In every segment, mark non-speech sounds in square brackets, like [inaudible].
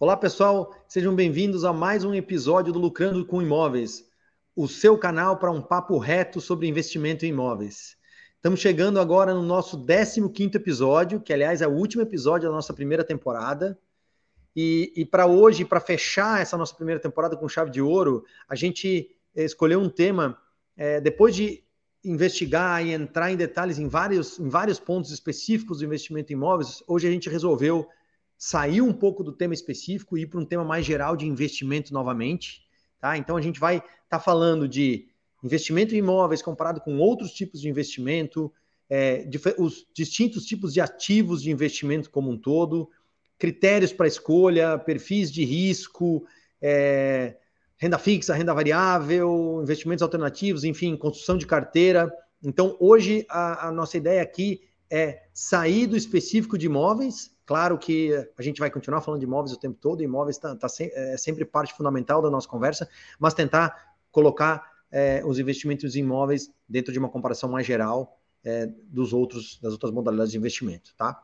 Olá, pessoal, sejam bem-vindos a mais um episódio do Lucrando com Imóveis, o seu canal para um papo reto sobre investimento em imóveis. Estamos chegando agora no nosso 15 episódio, que aliás é o último episódio da nossa primeira temporada. E, e para hoje, para fechar essa nossa primeira temporada com chave de ouro, a gente escolheu um tema, é, depois de investigar e entrar em detalhes em vários, em vários pontos específicos do investimento em imóveis, hoje a gente resolveu sair um pouco do tema específico e ir para um tema mais geral de investimento novamente. Tá? Então a gente vai estar tá falando de investimento em imóveis comparado com outros tipos de investimento, é, os distintos tipos de ativos de investimento como um todo, critérios para escolha, perfis de risco, é, renda fixa, renda variável, investimentos alternativos, enfim, construção de carteira. Então, hoje, a, a nossa ideia aqui é sair do específico de imóveis Claro que a gente vai continuar falando de imóveis o tempo todo, imóveis tá, tá se, é sempre parte fundamental da nossa conversa, mas tentar colocar é, os investimentos em imóveis dentro de uma comparação mais geral é, dos outros, das outras modalidades de investimento, tá?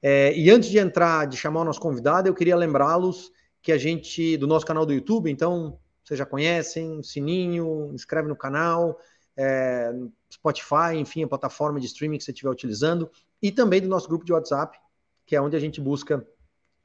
É, e antes de entrar, de chamar o nosso convidado, eu queria lembrá-los que a gente, do nosso canal do YouTube, então, vocês já conhecem, sininho, inscreve no canal, é, Spotify, enfim, a plataforma de streaming que você estiver utilizando, e também do nosso grupo de WhatsApp, que é onde a gente busca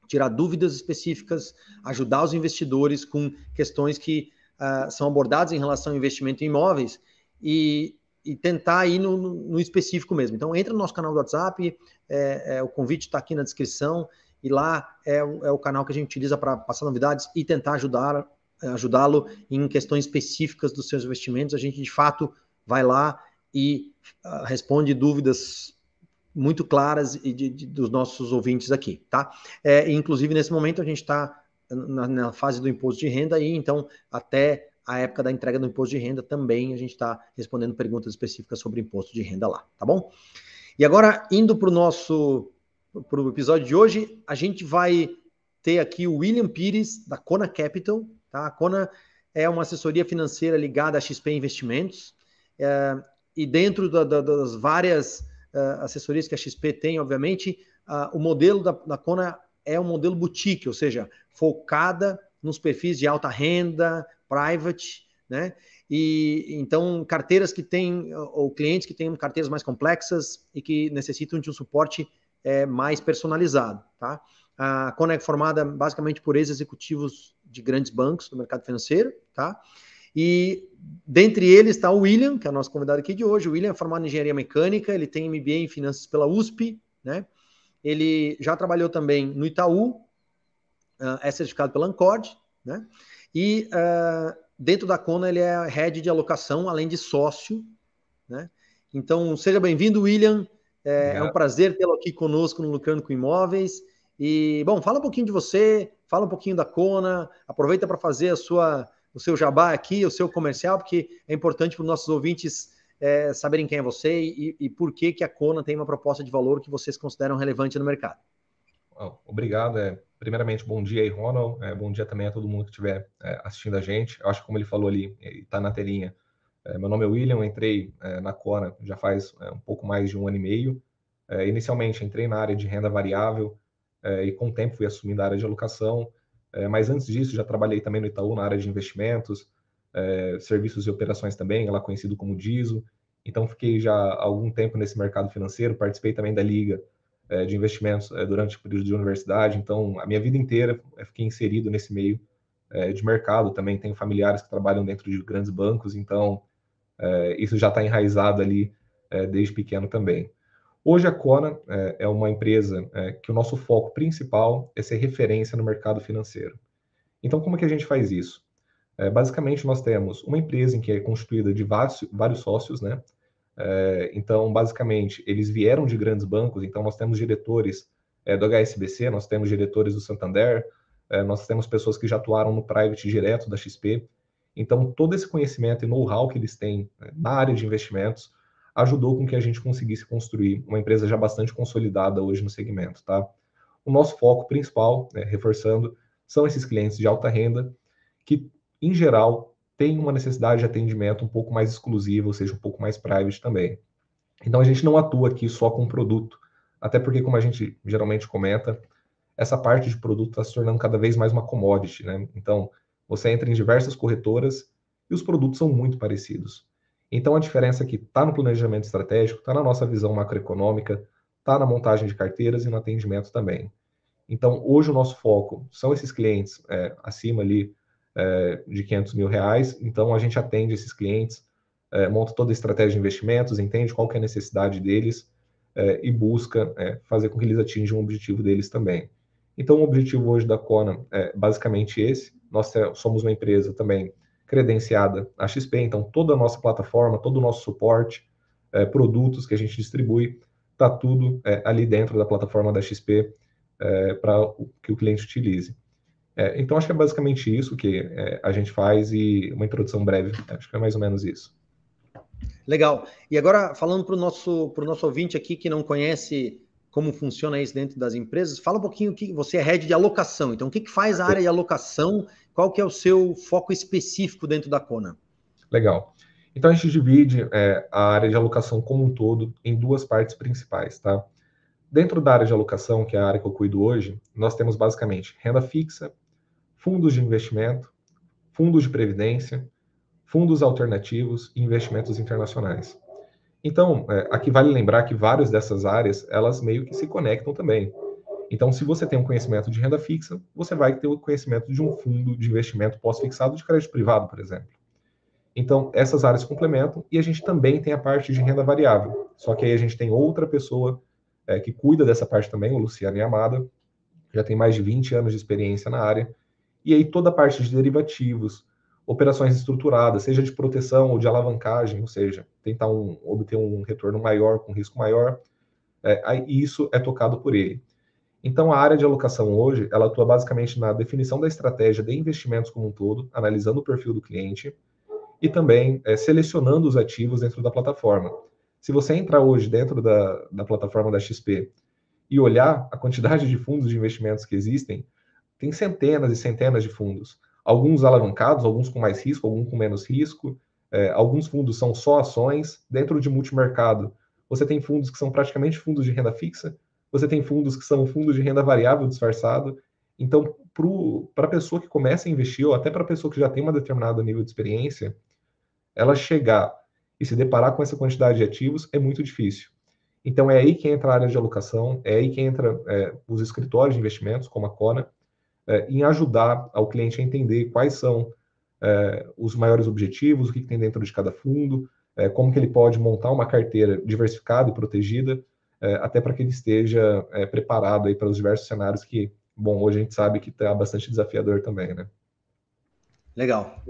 tirar dúvidas específicas, ajudar os investidores com questões que uh, são abordadas em relação ao investimento em imóveis e, e tentar ir no, no, específico mesmo. Então, entra no nosso canal do WhatsApp, é, é, o convite está aqui na descrição, e lá é, é, o canal que a gente utiliza para passar novidades e tentar ajudar ajudá-lo em questões específicas dos seus investimentos. A gente, de fato, vai lá e uh, responde dúvidas muito claras e de, de, dos nossos ouvintes aqui, tá? É, inclusive, nesse momento, a gente está na, na, fase do imposto de renda e, então, até a época da entrega do imposto de renda também a gente está respondendo perguntas específicas sobre imposto de renda lá, tá bom? E agora, indo para o nosso para o episódio de hoje, a gente vai ter aqui o William Pires, da Kona Capital, tá? A Kona é uma assessoria financeira ligada a XP Investimentos, é, e dentro da, da, das várias uh, assessorias que a XP tem, obviamente, uh, o modelo da, da Kona é um modelo boutique, ou seja, focada nos perfis de alta renda, private, né? E então carteiras que têm ou clientes que têm carteiras mais complexas e que necessitam de um suporte é, mais personalizado, tá? A Kona é formada basicamente por ex-executivos de grandes bancos do mercado financeiro, tá? E dentre eles está o William, que é o nosso convidado aqui de hoje. O William é formado em engenharia mecânica, ele tem MBA em finanças pela USP, né? Ele já trabalhou também no Itaú, uh, é certificado pela Ancord, né? E uh, dentro da Kona ele é head de alocação, além de sócio, né? Então, seja bem-vindo, William. É, é, um prazer tê-lo aqui conosco no Lucrando com Imóveis. E, bom, fala um pouquinho de você, fala um pouquinho da Kona, aproveita para fazer a sua o seu jabá aqui, o seu comercial, porque é importante para os nossos ouvintes é, saberem quem é você e, e, por que, que a Kona tem uma proposta de valor que vocês consideram relevante no mercado. Obrigado. É, primeiramente, bom dia aí, Ronald. É, bom dia também a todo mundo que estiver é, assistindo a gente. Eu acho que, como ele falou ali, está na telinha. É, meu nome é William, entrei é, na Kona já faz um pouco mais de um ano e meio. inicialmente, entrei na área de renda variável e, com o tempo, fui assumindo a área de alocação. É, mas antes disso, já trabalhei também no Itaú na área de investimentos, é, serviços e operações também, ela conhecido como DISO. Então, fiquei já algum tempo nesse mercado financeiro, participei também da Liga é, de Investimentos é, durante o período de universidade. Então, a minha vida inteira é, fiquei inserido nesse meio é, de mercado. Também tenho familiares que trabalham dentro de grandes bancos, então isso já está enraizado ali desde pequeno também. Hoje a Kona é, é uma empresa é, que o nosso foco principal é ser referência no mercado financeiro. Então, como é que a gente faz isso? É, basicamente, nós temos uma empresa em que é constituída de vários, vários sócios, né? É, então, basicamente, eles vieram de grandes bancos, então nós temos diretores é, do HSBC, nós temos diretores do Santander, é, nós temos pessoas que já atuaram no private direto da XP. Então, todo esse conhecimento e know-how que eles têm né, na área de investimentos, ajudou com que a gente conseguisse construir uma empresa já bastante consolidada hoje no segmento, tá? O nosso foco principal, né, reforçando, são esses clientes de alta renda que, em geral, têm uma necessidade de atendimento um pouco mais exclusivo, ou seja, um pouco mais private também. Então, a gente não atua aqui só com produto, até porque, como a gente geralmente comenta, essa parte de produto está se tornando cada vez mais uma commodity, né? Então, você entra em diversas corretoras e os produtos são muito parecidos. Então, a diferença aqui está no planejamento estratégico, está na nossa visão macroeconômica, está na montagem de carteiras e no atendimento também. Então, hoje o nosso foco são esses clientes é, acima ali é, de 500 mil reais. Então, a gente atende esses clientes, é, monta toda a estratégia de investimentos, entende qual é a necessidade deles é, e busca é, fazer com que eles atinjam o objetivo deles também. Então, o objetivo hoje da Kona é basicamente esse. Nós somos uma empresa também credenciada à XP, então toda a nossa plataforma, todo o nosso suporte, é, produtos que a gente distribui, está tudo ali dentro da plataforma da XP é, para que o cliente utilize. É, então, acho que é basicamente isso que é, a gente faz e uma introdução breve. Acho que é mais ou menos isso. Legal. E agora, falando para o nosso, nosso ouvinte aqui que não conhece como funciona isso dentro das empresas, fala um pouquinho que você é head de alocação. Então, o que, que faz a área de alocação? Qual que é o seu foco específico dentro da Kona? Legal. Então, a gente divide é, a área de alocação como um todo em duas partes principais, tá? Dentro da área de alocação, que é a área que eu cuido hoje, nós temos basicamente renda fixa, fundos de investimento, fundos de previdência, fundos alternativos e investimentos internacionais. Então, é, aqui vale lembrar que várias dessas áreas, elas meio que se conectam também. Então, se você tem um conhecimento de renda fixa, você vai ter o conhecimento de um fundo de investimento pós-fixado de crédito privado, por exemplo. Então, essas áreas complementam e a gente também tem a parte de renda variável. Só que aí a gente tem outra pessoa é, que cuida dessa parte também, o Luciano Yamada, já tem mais de 20 anos de experiência na área, e aí toda a parte de derivativos, operações estruturadas, seja de proteção ou de alavancagem, ou seja, tentar um, obter um retorno maior com risco maior, é, isso é tocado por ele. Então, a área de alocação hoje, ela atua basicamente na definição da estratégia de investimentos como um todo, analisando o perfil do cliente e também é, selecionando os ativos dentro da plataforma. Se você entrar hoje dentro da, da plataforma da XP e olhar a quantidade de fundos de investimentos que existem, tem centenas e centenas de fundos. Alguns alavancados, alguns com mais risco, alguns com menos risco. É, alguns fundos são só ações. Dentro de multimercado, você tem fundos que são praticamente fundos de renda fixa, você tem fundos que são fundos de renda variável disfarçado. Então, para a pessoa que começa a investir, ou até para a pessoa que já tem um determinado nível de experiência, ela chegar e se deparar com essa quantidade de ativos é muito difícil. Então é aí que entra a área de alocação, é aí que entra é, os escritórios de investimentos, como a Cona, é, em ajudar ao cliente a entender quais são é, os maiores objetivos, o que, que, tem dentro de cada fundo, é, como que ele pode montar uma carteira diversificada e protegida, é, até para que ele esteja é, preparado aí para os diversos cenários que, bom, hoje a gente sabe que está bastante desafiador também, né? Legal.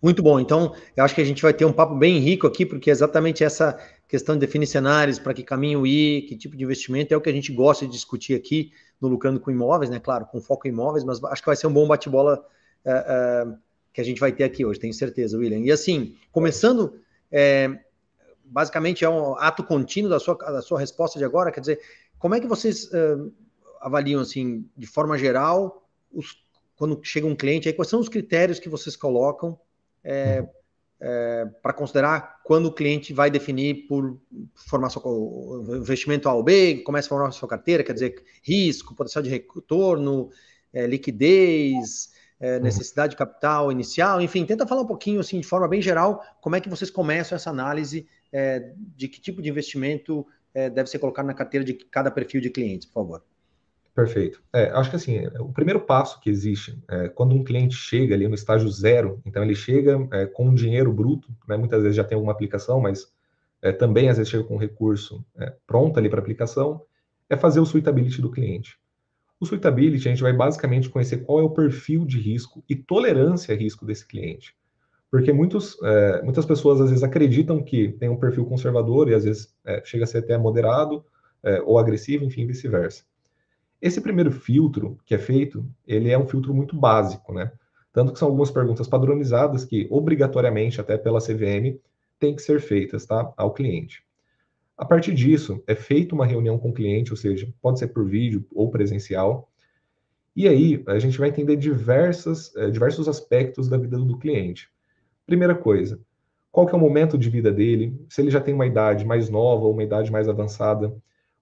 Muito bom. Então, eu acho que a gente vai ter um papo bem rico aqui, porque é exatamente essa questão de definir cenários, para que caminho ir, que tipo de investimento, é o que a gente gosta de discutir aqui no Lucrando com Imóveis, né? Claro, com foco em imóveis, mas acho que vai ser um bom bate-bola é, é, que a gente vai ter aqui hoje, tenho certeza, William. E assim, começando, é, basicamente é um ato contínuo da sua, da sua resposta de agora, quer dizer, como é que vocês avaliam, assim, de forma geral, os, quando chega um cliente, aí, quais são os critérios que vocês colocam é, é, para considerar quando o cliente vai definir por formar seu investimento A ou B, começa a formar sua carteira, quer dizer, risco, potencial de retorno, é, liquidez, é, uhum. necessidade de capital inicial, enfim, tenta falar um pouquinho assim de forma bem geral como é que vocês começam essa análise é, de que tipo de investimento é, deve ser colocado na carteira de cada perfil de clientes, por favor. Perfeito. É, acho que assim, o primeiro passo que existe é quando um cliente chega ali no estágio zero, então ele chega é, com um dinheiro bruto, né, muitas vezes já tem alguma aplicação, mas é, também às vezes chega com um recurso é, pronto ali para aplicação, é fazer o suitability do cliente. O suitability a gente vai basicamente conhecer qual é o perfil de risco e tolerância a risco desse cliente. Porque muitos, é, muitas pessoas às vezes acreditam que tem um perfil conservador e às vezes é, chega a ser até moderado ou agressivo, enfim, vice-versa. Esse primeiro filtro que é feito, ele é um filtro muito básico, né? Tanto que são algumas perguntas padronizadas que, obrigatoriamente, até pela CVM, tem que ser feitas tá, ao cliente. A partir disso, é feita uma reunião com o cliente, ou seja, pode ser por vídeo ou presencial, e aí a gente vai entender diversas, eh, diversos aspectos da vida do cliente. Primeira coisa, qual que é o momento de vida dele, se ele já tem uma idade mais nova ou uma idade mais avançada,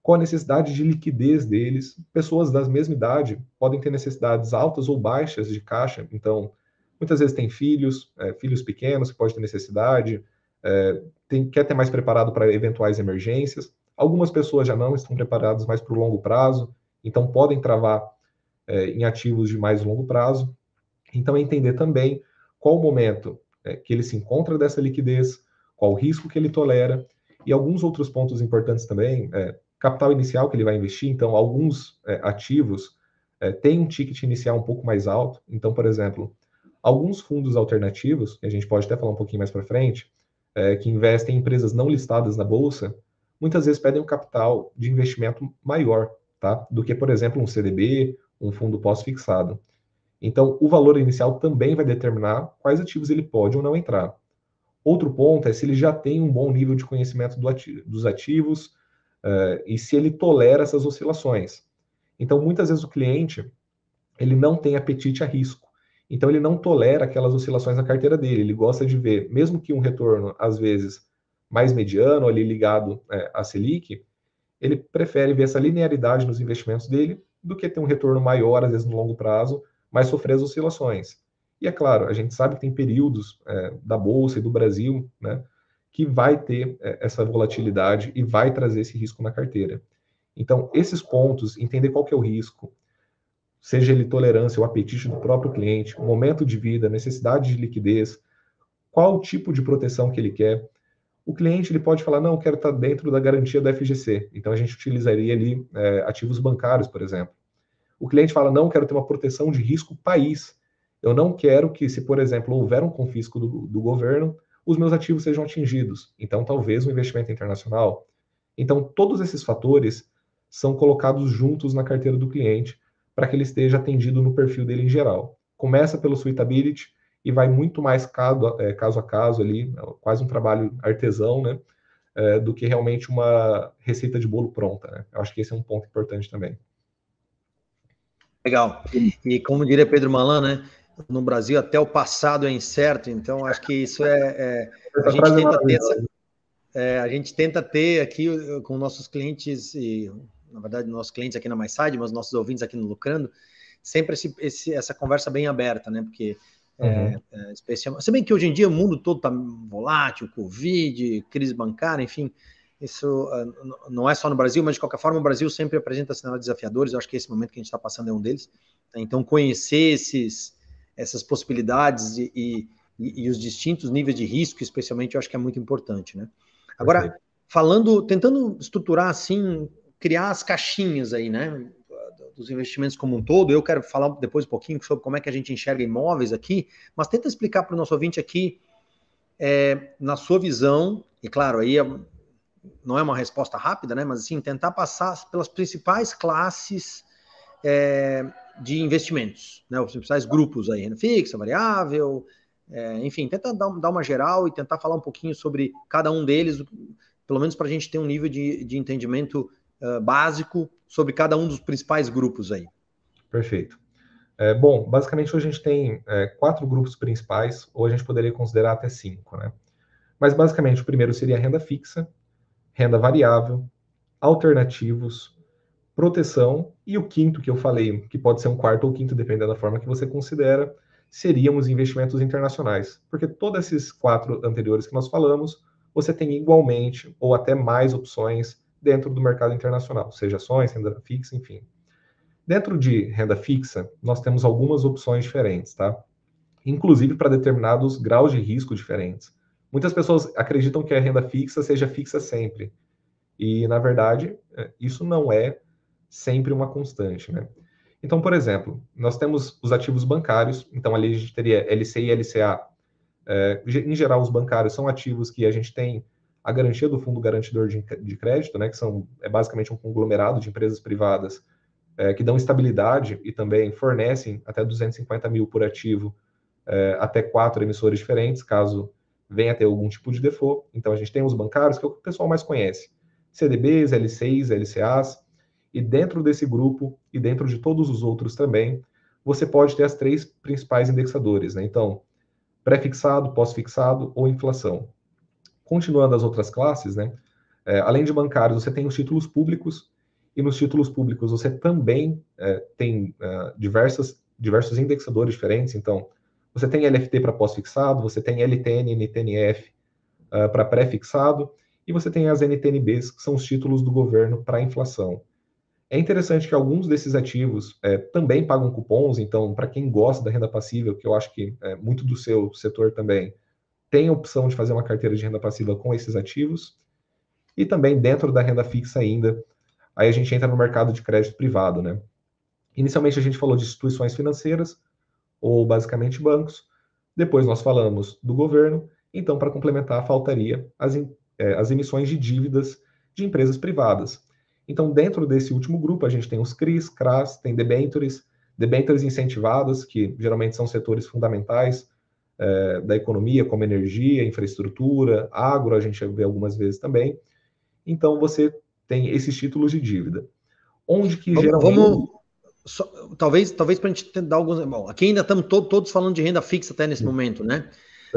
qual a necessidade de liquidez deles. Pessoas da mesma idade podem ter necessidades altas ou baixas de caixa, então muitas vezes tem filhos, é, filhos pequenos que pode ter necessidade, é, tem, quer ter mais preparado para eventuais emergências. Algumas pessoas já não estão preparadas mais para o longo prazo, então podem travar é, em ativos de mais longo prazo. Então, é entender também qual o momento é, que ele se encontra dessa liquidez, qual o risco que ele tolera, e alguns outros pontos importantes também, é, capital inicial que ele vai investir, então, alguns é, ativos têm um ticket inicial um pouco mais alto, então, por exemplo, alguns fundos alternativos, que a gente pode até falar um pouquinho mais para frente, é, que investem em empresas não listadas na bolsa, muitas vezes pedem um capital de investimento maior, tá? Do que, por exemplo, um CDB, um fundo pós-fixado. Então, o valor inicial também vai determinar quais ativos ele pode ou não entrar. Outro ponto é se ele já tem um bom nível de conhecimento do dos ativos uh, e se ele tolera essas oscilações. Então, muitas vezes o cliente ele não tem apetite a risco. Então, ele não tolera aquelas oscilações na carteira dele. Ele gosta de ver, mesmo que um retorno, às vezes, mais mediano, ali ligado é, à Selic, ele prefere ver essa linearidade nos investimentos dele do que ter um retorno maior, às vezes, no longo prazo, mas sofrer as oscilações. E é claro, a gente sabe que tem períodos é, da Bolsa e do Brasil, né, que vai ter é, essa volatilidade e vai trazer esse risco na carteira. Então, esses pontos, entender qual que é o risco, seja ele tolerância ou apetite do próprio cliente, momento de vida, necessidade de liquidez, qual tipo de proteção que ele quer. O cliente ele pode falar, não, quero estar dentro da garantia do FGC. Então, a gente utilizaria ali é, ativos bancários, por exemplo. O cliente fala, não, quero ter uma proteção de risco país. Eu não quero que, se, por exemplo, houver um confisco do, do governo, os meus ativos sejam atingidos. Então, talvez um investimento internacional. Então, todos esses fatores são colocados juntos na carteira do cliente para que ele esteja atendido no perfil dele em geral. Começa pelo suitability e vai muito mais caso, é, caso a caso ali, quase um trabalho artesão, né? É, do que realmente uma receita de bolo pronta. Né? Eu acho que esse é um ponto importante também. Legal. E como diria Pedro Malan, né? No Brasil até o passado é incerto, então acho que isso é. é a, gente tenta ter essa, é, a gente tenta ter aqui com nossos clientes, e na verdade, nossos clientes aqui na MySide, mas nossos ouvintes aqui no Lucrando, sempre esse, esse, essa conversa bem aberta, né? Porque é, uhum. é, especial, se bem que hoje em dia o mundo todo está volátil, Covid, crise bancária, enfim, isso uh, não é só no Brasil, mas de qualquer forma o Brasil sempre apresenta cenários desafiadores. Eu acho que esse momento que a gente está passando é um deles. Né? Então, conhecer esses, essas possibilidades e, e, e, os distintos níveis de risco, especialmente, eu acho que é muito importante, né? Agora, falando, tentando estruturar assim, criar as caixinhas aí, né? Dos investimentos como um todo. Eu quero falar depois um pouquinho sobre como é que a gente enxerga imóveis aqui, mas tenta explicar para o nosso ouvinte aqui, é, na sua visão, e claro, aí é não é uma resposta rápida, né? Mas assim, tentar passar pelas principais classes é, de investimentos, né? Os principais grupos aí, renda fixa, variável, é, enfim, tenta dar, dar, uma geral e tentar falar um pouquinho sobre cada um deles, pelo menos para a gente ter um nível de, de entendimento uh, básico sobre cada um dos principais grupos aí. Perfeito. É, bom, basicamente hoje a gente tem é, quatro grupos principais, ou a gente poderia considerar até cinco, né? Mas basicamente o primeiro seria renda fixa, renda variável, alternativos, proteção e o quinto que eu falei, que pode ser um quarto ou quinto, dependendo da forma que você considera, seriam os investimentos internacionais. Porque todos esses quatro anteriores que nós falamos, você tem igualmente ou até mais opções dentro do mercado internacional, seja ações, renda fixa, enfim. Dentro de renda fixa, nós temos algumas opções diferentes, tá? Inclusive para determinados graus de risco diferentes. Muitas pessoas acreditam que a renda fixa seja fixa sempre. E, na verdade, é, isso não é sempre uma constante, né? Então, por exemplo, nós temos os ativos bancários, então ali a gente teria LCI e LCA. É, em geral, os bancários são ativos que a gente tem a garantia do fundo garantidor de, de crédito, né, que são, é basicamente um conglomerado de empresas privadas é, que dão estabilidade e também fornecem até 250 mil por ativo, é, até quatro emissores diferentes, caso venha a ter algum tipo de default. Então, a gente tem os bancários, que é o que o pessoal mais conhece. CDBs, L6, LCAs. E dentro desse grupo, e dentro de todos os outros também, você pode ter as três principais indexadores. Né? Então, pré-fixado, pós-fixado ou inflação. Continuando as outras classes, né? É, além de bancários, você tem os títulos públicos, E nos títulos públicos você também é, tem é, diversas, diversos indexadores diferentes. Então, você tem LFT para pós-fixado, você tem LTN, NTNF uh, para pré-fixado, e você tem as NTNBs, que são os títulos do governo para inflação. É interessante que alguns desses ativos é, também pagam cupons, então, para quem gosta da renda passiva, que eu acho que é muito do seu setor também, tem a opção de fazer uma carteira de renda passiva com esses ativos. E também dentro da renda fixa ainda, aí a gente entra no mercado de crédito privado, né? Inicialmente a gente falou de instituições financeiras, ou basicamente bancos. Depois nós falamos do governo. Então, para complementar, faltaria as, é, as emissões de dívidas de empresas privadas. Então, dentro desse último grupo, a gente tem os CRIs, CRAS, tem debentures, debentures incentivadas, que geralmente são setores fundamentais é, da economia, como energia, infraestrutura, agro, a gente vê algumas vezes também. Então, você tem esses títulos de dívida. Onde que vamos, geralmente... Vamos, só, talvez talvez para a gente dar alguns... Bom, aqui ainda estamos to, todos falando de renda fixa até nesse Sim. momento, né?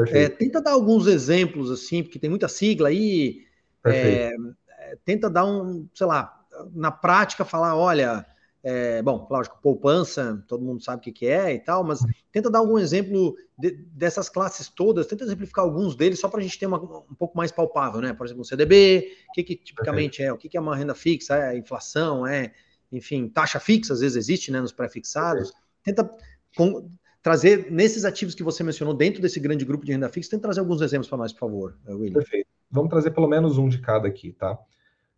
É, tenta dar alguns exemplos, assim, porque tem muita sigla aí. É, é, tenta dar um, sei lá, na prática falar, olha, é, bom, lógico, poupança, todo mundo sabe o que, que é e tal, mas tenta dar algum exemplo de, dessas classes todas, tenta exemplificar alguns deles só para a gente ter uma, um pouco mais palpável, né? Por exemplo, o CDB, o que, que tipicamente é, o que, que é uma renda fixa, é inflação, é, enfim, taxa fixa, às vezes existe, né, nos pré-fixados. Tenta com, trazer nesses ativos que você mencionou dentro desse grande grupo de renda fixa, que trazer alguns exemplos para nós, por favor, William. Perfeito. Vamos trazer pelo menos um de cada aqui, tá?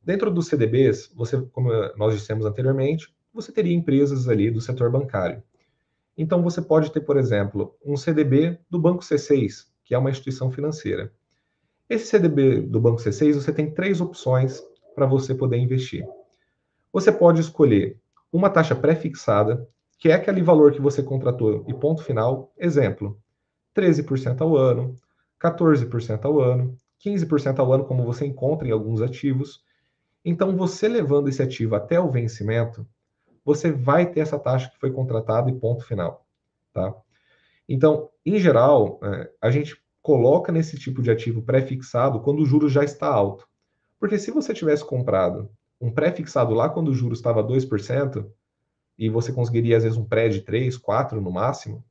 Dentro dos CDBs, você, como nós dissemos anteriormente, você teria empresas ali do setor bancário. Então você pode ter, por exemplo, um CDB do Banco C6, que é uma instituição financeira. Esse CDB do Banco C6, você tem três opções para você poder investir. Você pode escolher uma taxa pré-fixada, que é aquele valor que você contratou e ponto final. Exemplo, 13% ao ano, 14% ao ano, 15% ao ano, como você encontra em alguns ativos. Então, você levando esse ativo até o vencimento, você vai ter essa taxa que foi contratada e ponto final, tá? Então, em geral, é, a gente coloca nesse tipo de ativo pré-fixado quando o juro já está alto. Porque se você tivesse comprado um pré-fixado lá quando o juro estava 2%, e você conseguiria, às vezes, um pré de 3, 4 no máximo,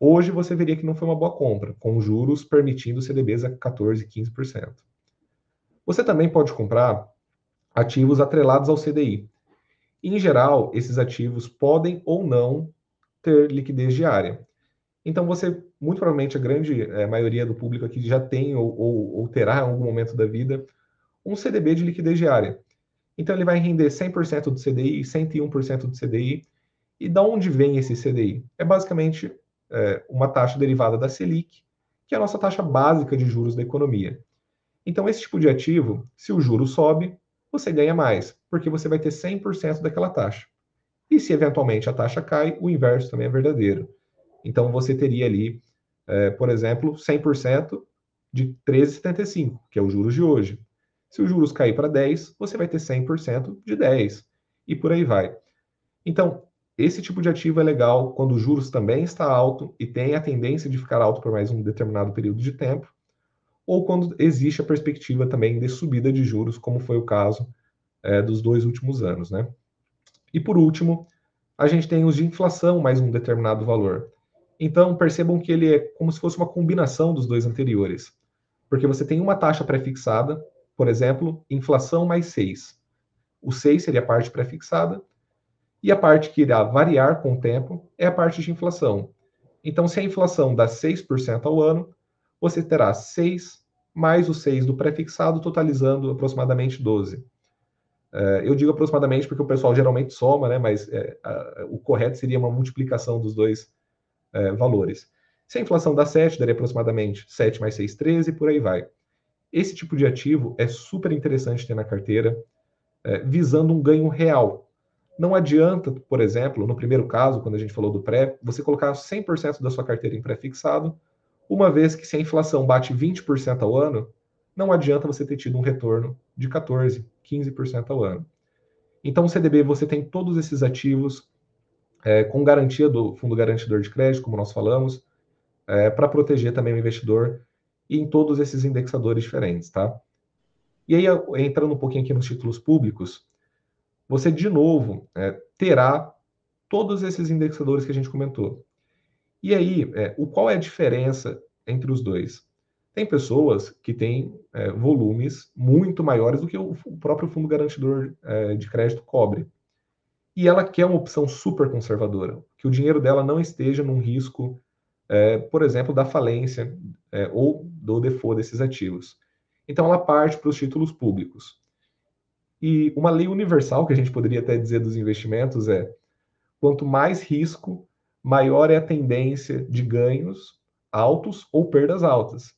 hoje você veria que não foi uma boa compra, com juros permitindo CDBs a 14, 15%. Você também pode comprar ativos atrelados ao CDI. Em geral, esses ativos podem ou não ter liquidez diária. Então, você, muito provavelmente, a grande é, maioria do público aqui já tem ou, ou, ou terá em algum momento da vida um CDB de liquidez diária. Então ele vai render 100% do CDI, 101% do CDI. E da onde vem esse CDI? É basicamente é, uma taxa derivada da Selic, que é a nossa taxa básica de juros da economia. Então esse tipo de ativo, se o juro sobe, você ganha mais, porque você vai ter 100% daquela taxa. E se eventualmente a taxa cai, o inverso também é verdadeiro. Então você teria ali, é, por exemplo, 100% de 13,75, que é o juros de hoje. Se os juros cair para 10, você vai ter 100% de 10 e por aí vai. Então, esse tipo de ativo é legal quando os juros também está alto e tem a tendência de ficar alto por mais um determinado período de tempo, ou quando existe a perspectiva também de subida de juros, como foi o caso é, dos dois últimos anos, né? E por último, a gente tem os de inflação mais um determinado valor. Então, percebam que ele é como se fosse uma combinação dos dois anteriores, porque você tem uma taxa pré-fixada por exemplo, inflação mais 6. O 6 seria a parte pré-fixada, e a parte que irá variar com o tempo é a parte de inflação. Então, se a inflação dá 6% ao ano, você terá 6 mais o 6 do pré-fixado, totalizando aproximadamente 12. É, eu digo aproximadamente porque o pessoal geralmente soma, né, mas é, a, o correto seria uma multiplicação dos dois é, valores. Se a inflação dá 7, daria aproximadamente 7 mais 6, 13, e por aí vai. Esse tipo de ativo é super interessante ter na carteira, visando um ganho real. Não adianta, por exemplo, no primeiro caso, quando a gente falou do pré, você colocar 100% da sua carteira em pré-fixado, uma vez que se a inflação bate 20% ao ano, não adianta você ter tido um retorno de 14%, 15% ao ano. Então, o CDB, você tem todos esses ativos é, com garantia do fundo garantidor de crédito, como nós falamos, é, para proteger também o investidor e em todos esses indexadores diferentes, tá? E aí, entrando um pouquinho aqui nos títulos públicos, você de novo é, terá todos esses indexadores que a gente comentou. E aí, é, o qual é a diferença entre os dois? Tem pessoas que têm é, volumes muito maiores do que o, o próprio fundo garantidor é, de crédito cobre. E ela quer uma opção super conservadora, que o dinheiro dela não esteja num risco, é, por exemplo, da falência é, ou do default desses ativos. Então ela parte para os títulos públicos. E uma lei universal que a gente poderia até dizer dos investimentos é: quanto mais risco, maior é a tendência de ganhos altos ou perdas altas.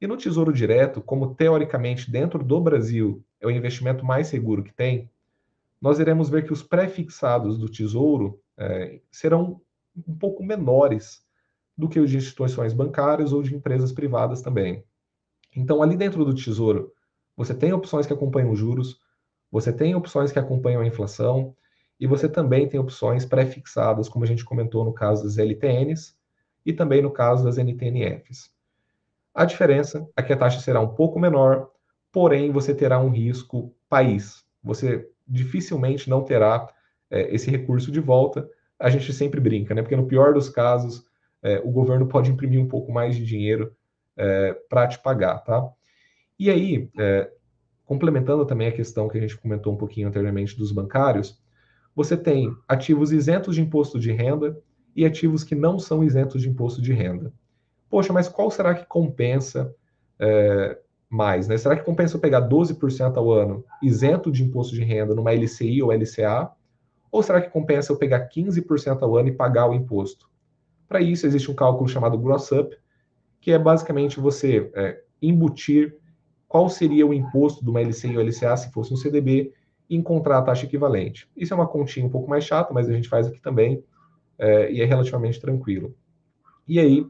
E no Tesouro Direto, como teoricamente dentro do Brasil é o investimento mais seguro que tem, nós iremos ver que os pré-fixados do Tesouro é, serão um pouco menores do que os de instituições bancárias ou de empresas privadas também. Então, ali dentro do Tesouro, você tem opções que acompanham os juros, você tem opções que acompanham a inflação, e você também tem opções pré-fixadas, como a gente comentou no caso das LTNs e também no caso das NTNFs. A diferença é que a taxa será um pouco menor, porém você terá um risco país. Você dificilmente não terá é, esse recurso de volta. A gente sempre brinca, né? Porque no pior dos casos, é, o governo pode imprimir um pouco mais de dinheiro é, para te pagar, tá? E aí, é, complementando também a questão que a gente comentou um pouquinho anteriormente dos bancários, você tem ativos isentos de imposto de renda e ativos que não são isentos de imposto de renda. Poxa, mas qual será que compensa é, mais? Né? Será que compensa eu pegar 12% ao ano isento de imposto de renda numa LCI ou LCA? Ou será que compensa eu pegar 15% ao ano e pagar o imposto? Para isso, existe um cálculo chamado Gross Up, que é basicamente você é, embutir qual seria o imposto de uma LCI ou LCA se fosse um CDB e encontrar a taxa equivalente. Isso é uma continha um pouco mais chata, mas a gente faz aqui também é, e é relativamente tranquilo. E aí,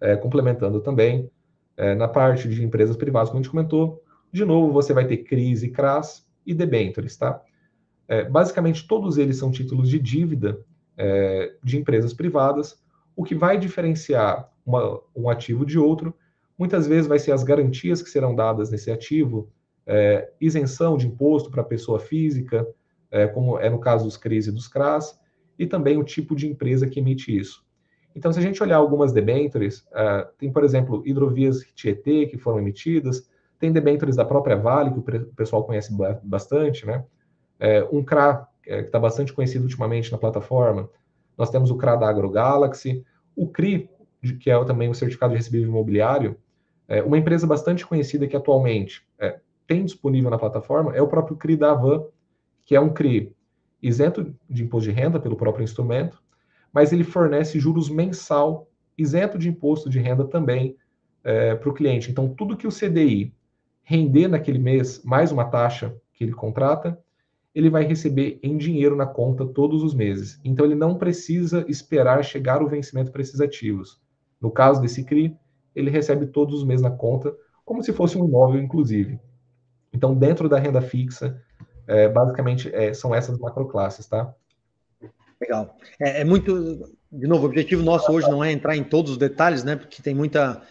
é, complementando também, é, na parte de empresas privadas, como a gente comentou, de novo você vai ter crise, CRAS e debentures, tá? É, basicamente, todos eles são títulos de dívida é, de empresas privadas. O que vai diferenciar uma, um ativo de outro, muitas vezes vai ser as garantias que serão dadas nesse ativo, é, isenção de imposto para pessoa física, é, como é no caso dos CRIs e dos CRAS, e também o tipo de empresa que emite isso. Então, se a gente olhar algumas debentures, uh, tem, por exemplo, hidrovias Tietê que foram emitidas, tem debentures da própria Vale, que o pessoal conhece bastante, né? É, um CRA, é, que está bastante conhecido ultimamente na plataforma. Nós temos o CRA da AgroGalaxy, o CRI, que é também o Certificado de Recebível Imobiliário, é uma empresa bastante conhecida que atualmente é, tem disponível na plataforma, é o próprio CRI da Avan, que é um CRI isento de imposto de renda pelo próprio instrumento, mas ele fornece juros mensal, isento de imposto de renda também é, para o cliente. Então, tudo que o CDI render naquele mês, mais uma taxa que ele contrata, ele vai receber em dinheiro na conta todos os meses. Então, ele não precisa esperar chegar o vencimento para esses ativos. No caso desse CRI, ele recebe todos os meses na conta, como se fosse um imóvel, inclusive. Então, dentro da renda fixa, é, basicamente, é, são essas macroclasses, tá? Legal. É, é, muito. De novo, o objetivo nosso hoje não é entrar em todos os detalhes, né? Porque tem muita.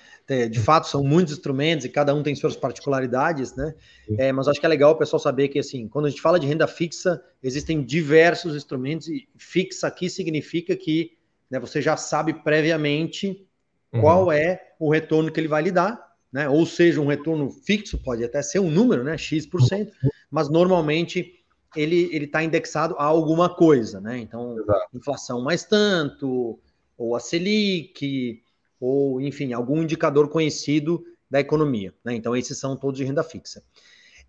De fato, são muitos instrumentos e cada um tem suas particularidades, né? É, mas acho que é legal o pessoal saber que, assim, quando a gente fala de renda fixa, existem diversos instrumentos e fixa aqui significa que né, você já sabe previamente uhum. qual é o retorno que ele vai lhe dar, né? Ou seja, um retorno fixo, pode até ser um número, né? X%, uhum. mas normalmente ele está indexado a alguma coisa, né? Então, Exato. inflação mais tanto, ou a Selic, ou enfim, algum indicador conhecido da economia. Né? Então, esses são todos de renda fixa.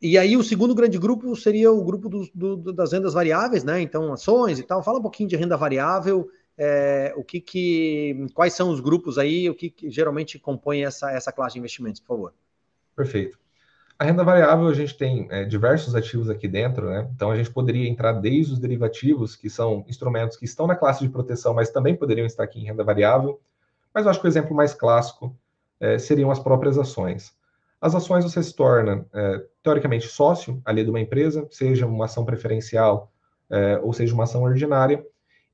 E aí, o segundo grande grupo seria o grupo do, do, das rendas variáveis, né? Então, ações e tal. Fala um pouquinho de renda variável, é, o que, que quais são os grupos aí, o que, que geralmente compõe essa, essa classe de investimentos, por favor. Perfeito. A renda variável, a gente tem é, diversos ativos aqui dentro, né? Então, a gente poderia entrar desde os derivativos, que são instrumentos que estão na classe de proteção, mas também poderiam estar aqui em renda variável. Mas eu acho que o exemplo mais clássico é, seriam as próprias ações. As ações você se torna, é, teoricamente, sócio ali de uma empresa, seja uma ação preferencial é, ou seja uma ação ordinária,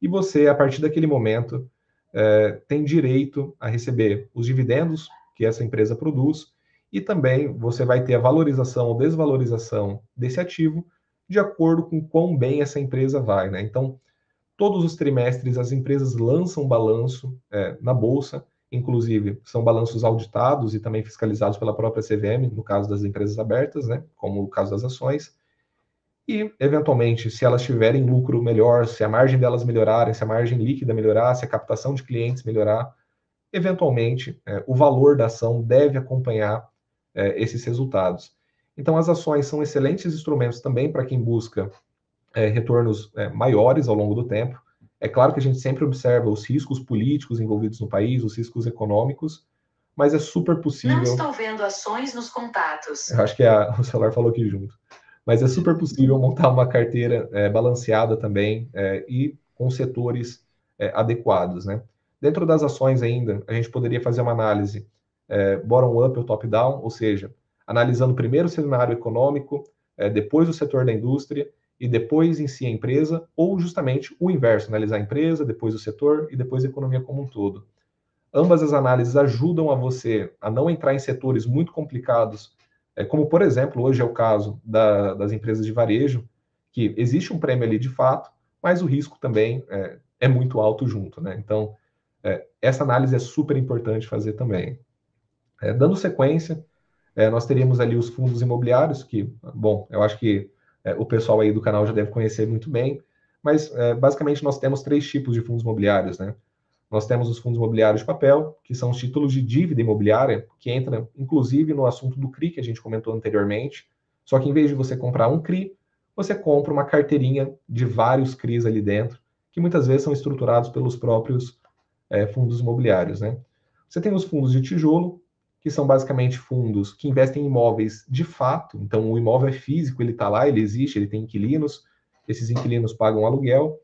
e você, a partir daquele momento, é, tem direito a receber os dividendos que essa empresa produz e também você vai ter a valorização ou desvalorização desse ativo de acordo com quão bem essa empresa vai. Né? Então, todos os trimestres as empresas lançam balanço é, na bolsa, inclusive são balanços auditados e também fiscalizados pela própria CVM, no caso das empresas abertas, né, como o caso das ações. E, eventualmente, se elas tiverem lucro melhor, se a margem delas melhorarem, se a margem líquida melhorar, se a captação de clientes melhorar, eventualmente é, o valor da ação deve acompanhar é, esses resultados. Então, as ações são excelentes instrumentos também para quem busca é, retornos é, maiores ao longo do tempo. É claro que a gente sempre observa os riscos políticos envolvidos no país, os riscos econômicos, mas é super possível. Não estou vendo ações nos contatos. Eu acho que a, [laughs] o celular falou aqui junto. Mas é super possível montar uma carteira é, balanceada também é, e com setores é, adequados, né? Dentro das ações ainda, a gente poderia fazer uma análise é, bottom-up ou top-down, ou seja, analisando primeiro o cenário econômico, é, depois o setor da indústria e depois em si a empresa, ou justamente o inverso, analisar a empresa, depois o setor e depois a economia como um todo. Ambas as análises ajudam a você a não entrar em setores muito complicados, é, como por exemplo, hoje é o caso da, das empresas de varejo, que existe um prêmio ali de fato, mas o risco também é, é muito alto junto, né? Então, é, essa análise é super importante fazer também. É, dando sequência, é, nós teríamos ali os fundos imobiliários, que, bom, eu acho que é, o pessoal aí do canal já deve conhecer muito bem, mas é, basicamente nós temos três tipos de fundos imobiliários, né? Nós temos os fundos imobiliários de papel, que são os títulos de dívida imobiliária, que entra inclusive no assunto do CRI que a gente comentou anteriormente. Só que em vez de você comprar um CRI, você compra uma carteirinha de vários CRIs ali dentro, que muitas vezes são estruturados pelos próprios é, fundos imobiliários, né? Você tem os fundos de tijolo, que são basicamente fundos que investem em imóveis de fato. Então, o imóvel é físico, ele está lá, ele existe, ele tem inquilinos, esses inquilinos pagam aluguel.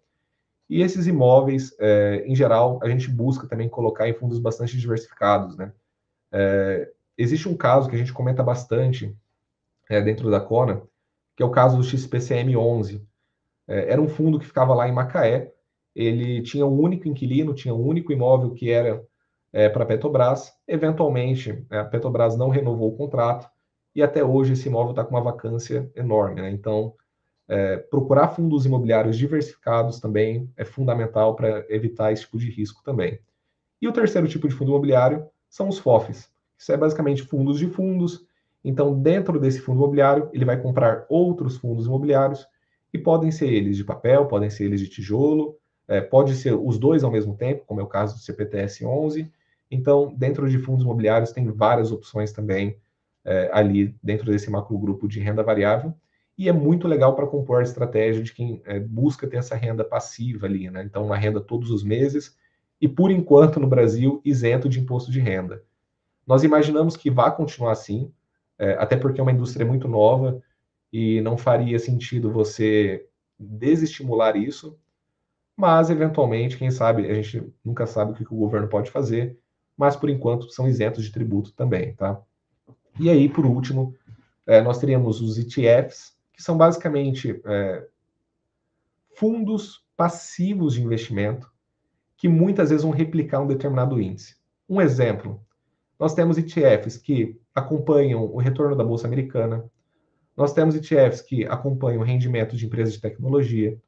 E esses imóveis, é, em geral, a gente busca também colocar em fundos bastante diversificados. Né? É, existe um caso que a gente comenta bastante é, dentro da Cona, que é o caso do XPCM 11. É, era um fundo que ficava lá em Macaé, ele tinha um único inquilino, tinha um único imóvel que era é, para a Petrobras. Eventualmente, né, a Petrobras não renovou o contrato e até hoje esse imóvel está com uma vacância enorme. Né? Então, é, procurar fundos imobiliários diversificados também é fundamental para evitar esse tipo de risco também. E o terceiro tipo de fundo imobiliário são os FOFs. Isso é basicamente fundos de fundos. Então, dentro desse fundo imobiliário, ele vai comprar outros fundos imobiliários e podem ser eles de papel, podem ser eles de tijolo, é, pode ser os dois ao mesmo tempo, como é o caso do CPTS 11, então, dentro de fundos imobiliários, tem várias opções também é, ali dentro desse macro grupo de renda variável. E é muito legal para compor a estratégia de quem é, busca ter essa renda passiva ali, né? Então, uma renda todos os meses e, por enquanto, no Brasil, isento de imposto de renda. Nós imaginamos que vai continuar assim, é, até porque é uma indústria muito nova e não faria sentido você desestimular isso, mas, eventualmente, quem sabe, a gente nunca sabe o que o governo pode fazer, mas por enquanto são isentos de tributo também, tá? E aí, por último, é, nós teríamos os ETFs, que são basicamente é, fundos passivos de investimento que muitas vezes vão replicar um determinado índice. Um exemplo, nós temos ETFs que acompanham o retorno da Bolsa Americana, nós temos ETFs que acompanham o rendimento de empresas de tecnologia,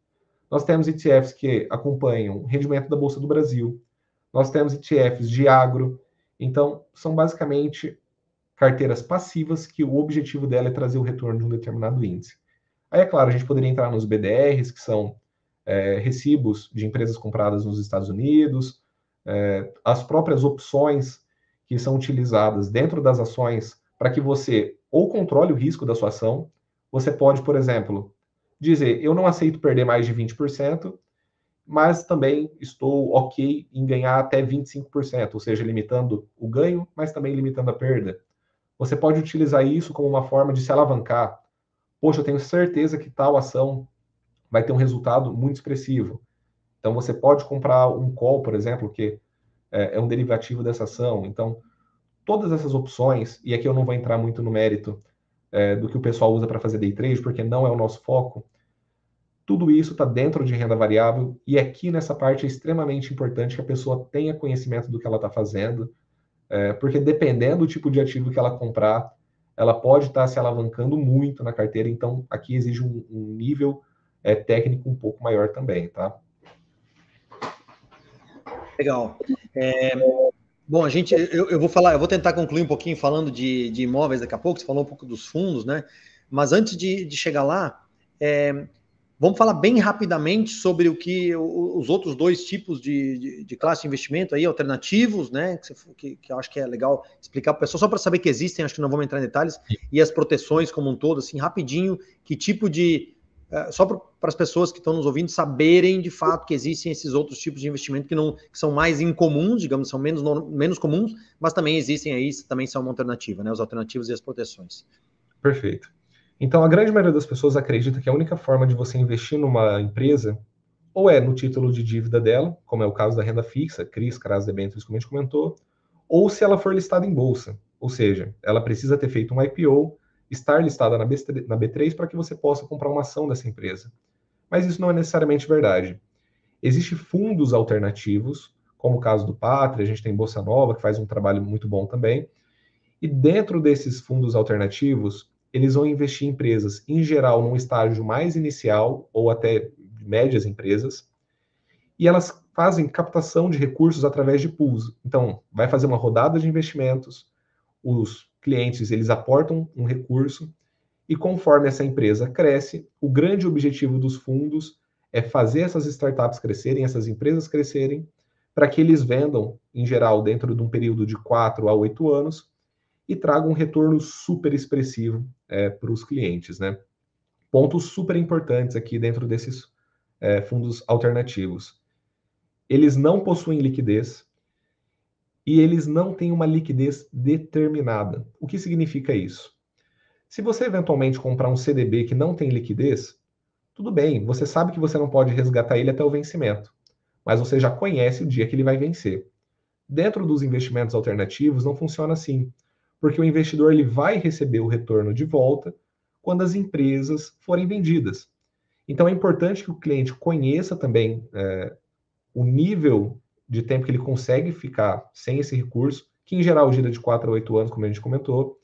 nós temos ETFs que acompanham o rendimento da Bolsa do Brasil, nós temos ETFs de agro. Então, são basicamente carteiras passivas que o objetivo dela é trazer o retorno de um determinado índice. Aí, é claro, a gente poderia entrar nos BDRs, que são é, recibos de empresas compradas nos Estados Unidos, é, as próprias opções que são utilizadas dentro das ações para que você ou controle o risco da sua ação. Você pode, por exemplo, dizer: eu não aceito perder mais de 20%, mas também estou ok em ganhar até 25%, ou seja, limitando o ganho, mas também limitando a perda. Você pode utilizar isso como uma forma de se alavancar. Poxa, eu tenho certeza que tal ação vai ter um resultado muito expressivo. Então, você pode comprar um call, por exemplo, que é, é um derivativo dessa ação. Então, todas essas opções, e aqui eu não vou entrar muito no mérito é, do que o pessoal usa para fazer day trade, porque não é o nosso foco, tudo isso está dentro de renda variável e aqui nessa parte é extremamente importante que a pessoa tenha conhecimento do que ela está fazendo, é, porque dependendo do tipo de ativo que ela comprar, ela pode estar se alavancando muito na carteira, então aqui exige um, um nível é, técnico um pouco maior também, tá? Legal. É, bom, a gente, eu, eu, vou falar, eu vou tentar concluir um pouquinho falando de, de, imóveis daqui a pouco. Você falou um pouco dos fundos, né? Mas antes de, de chegar lá, é, vamos falar bem rapidamente sobre o que os outros dois tipos de, de, de classe de investimento aí, alternativos, né? Que, que, eu acho que é legal explicar para o pessoal, só para saber que existem, acho que não vamos entrar em detalhes, e as proteções como um todo, assim, rapidinho, que tipo de é, só para as pessoas que estão nos ouvindo saberem de fato que existem esses outros tipos de investimento que não que são mais incomuns, digamos, são menos, menos comuns, mas também existem aí, também são uma alternativa, né? Os alternativos e as proteções. Perfeito. Então, a grande maioria das pessoas acredita que a única forma de você investir numa empresa ou é no título de dívida dela, como é o caso da renda fixa, CRIs, CRAS, debêntures, como a gente comentou, ou se ela for listada em bolsa, ou seja, ela precisa ter feito um IPO estar listada na B3 para que você possa comprar uma ação dessa empresa. Mas isso não é necessariamente verdade. Existem fundos alternativos, como o caso do Pátria, a gente tem Bolsa Nova, que faz um trabalho muito bom também. E dentro desses fundos alternativos, eles vão investir em empresas, em geral, num estágio mais inicial, ou até médias empresas, e elas fazem captação de recursos através de pools. Então, vai fazer uma rodada de investimentos, os clientes eles aportam um recurso e conforme essa empresa cresce, o grande objetivo dos fundos é fazer essas startups crescerem, essas empresas crescerem, para que eles vendam, em geral, dentro de um período de 4 a 8 anos e tragam um retorno super expressivo é, para os clientes. Né? Pontos super importantes aqui dentro desses é, fundos alternativos. Eles não possuem liquidez, e eles não têm uma liquidez determinada. O que significa isso? Se você eventualmente comprar um CDB que não tem liquidez, tudo bem, você sabe que você não pode resgatar ele até o vencimento, mas você já conhece o dia que ele vai vencer. Dentro dos investimentos alternativos não funciona assim, porque o investidor ele vai receber o retorno de volta quando as empresas forem vendidas. Então é importante que o cliente conheça também é, o nível de tempo que ele consegue ficar sem esse recurso, que em geral gira de 4 a 8 anos, como a gente comentou.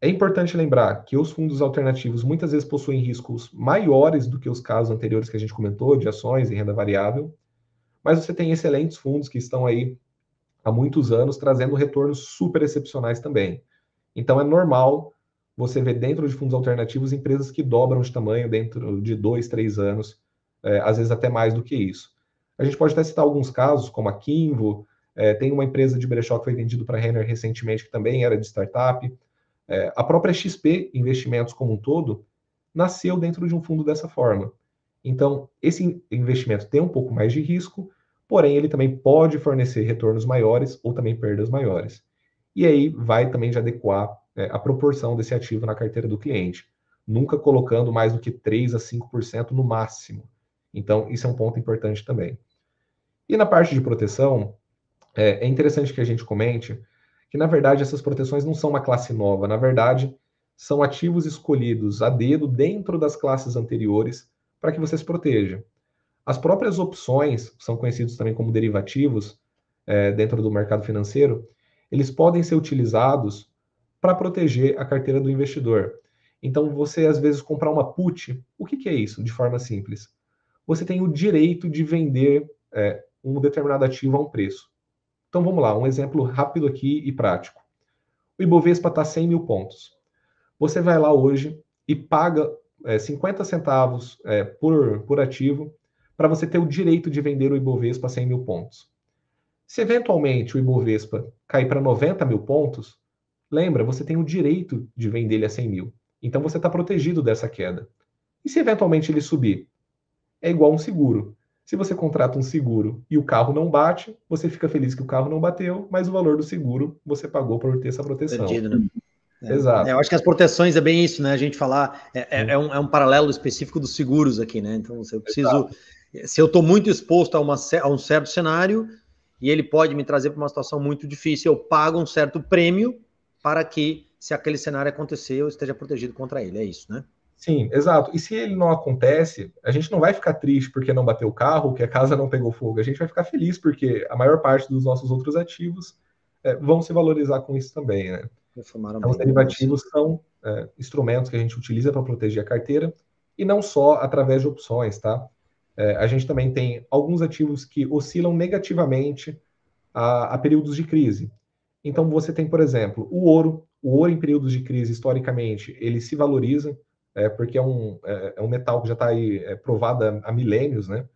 É importante lembrar que os fundos alternativos muitas vezes possuem riscos maiores do que os casos anteriores que a gente comentou, de ações e renda variável, mas você tem excelentes fundos que estão aí há muitos anos trazendo retornos super excepcionais também. Então é normal você ver dentro de fundos alternativos empresas que dobram de tamanho dentro de dois, três anos, é, às vezes até mais do que isso. A gente pode até citar alguns casos, como a Kinvo, é, tem uma empresa de brechó que foi vendido para a Renner recentemente, que também era de startup. É, a própria XP Investimentos como um todo nasceu dentro de um fundo dessa forma. Então, esse investimento tem um pouco mais de risco, porém ele também pode fornecer retornos maiores ou também perdas maiores. E aí vai também de adequar é, a proporção desse ativo na carteira do cliente, nunca colocando mais do que 3 a 5% no máximo. Então, isso é um ponto importante também. E na parte de proteção, é, é interessante que a gente comente que, na verdade, essas proteções não são uma classe nova, na verdade, são ativos escolhidos a dedo dentro das classes anteriores para que você se proteja. As próprias opções, são conhecidos também como derivativos é, dentro do mercado financeiro, eles podem ser utilizados para proteger a carteira do investidor. Então, você às vezes comprar uma put, o que, que é isso, de forma simples? Você tem o direito de vender é, um determinado ativo a um preço. Então vamos lá, um exemplo rápido aqui e prático. O Ibovespa está 100 mil pontos. Você vai lá hoje e paga é, 50 centavos é, por, por ativo para você ter o direito de vender o Ibovespa a 100 mil pontos. Se eventualmente o Ibovespa cair para 90 mil pontos, lembra, você tem o direito de vender ele a 100 mil. Então você está protegido dessa queda. E se eventualmente ele subir? É igual um seguro. Se você contrata um seguro e o carro não bate, você fica feliz que o carro não bateu, mas o valor do seguro você pagou por ter essa proteção. Perdido, né? É. Exato. É, eu acho que as proteções é bem isso, né? A gente falar é, é, é um, é um, paralelo específico dos seguros aqui, né? Então, se eu preciso, Exato. Se eu estou muito exposto a, uma, a um certo cenário e ele pode me trazer para uma situação muito difícil, eu pago um certo prêmio para que, se aquele cenário acontecer, eu esteja protegido contra ele. É isso, né? Sim, exato. E se ele não acontece, a gente não vai ficar triste porque não bateu o carro, que a casa não pegou fogo. A gente vai ficar feliz porque a maior parte dos nossos outros ativos é, vão se valorizar com isso também, né? Então, os derivativos são é, instrumentos que a gente utiliza para proteger a carteira e não só através de opções, tá? É, a gente também tem alguns ativos que oscilam negativamente a, a, períodos de crise. Então, você tem, por exemplo, o ouro. O ouro, em períodos de crise, historicamente, ele se valoriza, é, porque é um, é, é um metal que já está aí é, provado há, milênios, né?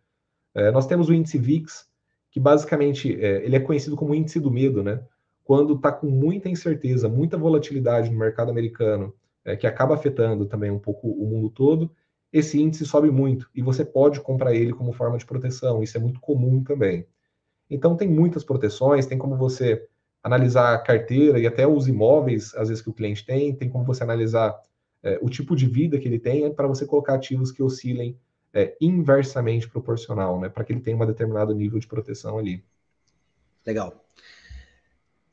É, nós temos o índice VIX, que basicamente é, ele é conhecido como índice do medo, né? Quando está com muita incerteza, muita volatilidade no mercado americano, que acaba afetando também um pouco o mundo todo, esse índice sobe muito e você pode comprar ele como forma de proteção. Isso é muito comum também. Então, tem muitas proteções, tem como você analisar a carteira e até os imóveis, às vezes, que o cliente tem, tem como você analisar é, o tipo de vida que ele tem para você colocar ativos que oscilem é, inversamente proporcional, né, para que ele tenha um determinado nível de proteção ali. Legal.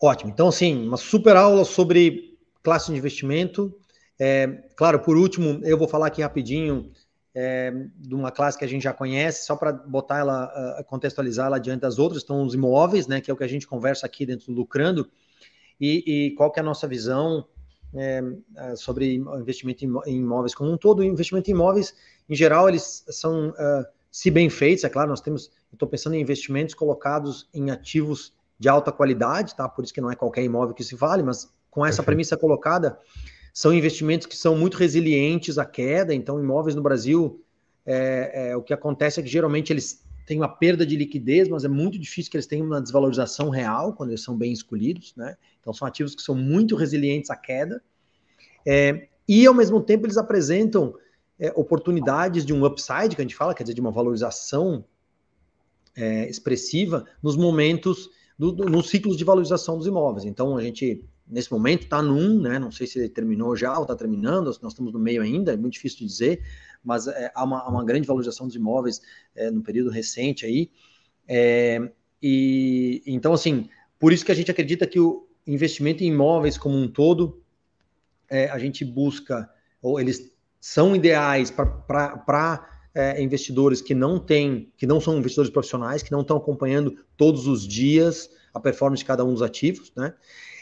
Ótimo. Então, assim, uma super aula sobre classe de investimento. É, claro, por último, eu vou falar aqui rapidinho é, de uma classe que a gente já conhece, só para botar ela, contextualizar ela diante das outras, estão os imóveis, né, que é o que a gente conversa aqui dentro do Lucrando, e, e qual que é a nossa visão é, sobre investimento em imóveis como um todo. O investimento em imóveis, em geral, eles são, uh, se bem feitos, é claro, nós temos, estou pensando em investimentos colocados em ativos de alta qualidade, tá? Por isso que não é qualquer imóvel que se vale, mas com essa premissa colocada, são investimentos que são muito resilientes à queda, então imóveis no Brasil, é, é, o que acontece é que geralmente eles têm uma perda de liquidez, mas é muito difícil que eles tenham uma desvalorização real quando eles são bem escolhidos, né? Então são ativos que são muito resilientes à queda, é, e ao mesmo tempo eles apresentam é, oportunidades de um upside, que a gente fala, quer dizer, de uma valorização é, expressiva nos momentos, do, do, nos ciclos de valorização dos imóveis. Então a gente nesse momento está 1, né? Não sei se terminou já ou está terminando, nós estamos no meio ainda, é muito difícil de dizer, mas é, há uma, uma, grande valorização dos imóveis é, no período recente aí. É, e então, assim, por isso que a gente acredita que o investimento em imóveis como um todo, é, a gente busca, ou eles são ideais para é, investidores que não têm, que não são investidores profissionais, que não estão acompanhando todos os dias a performance de cada um dos ativos, né?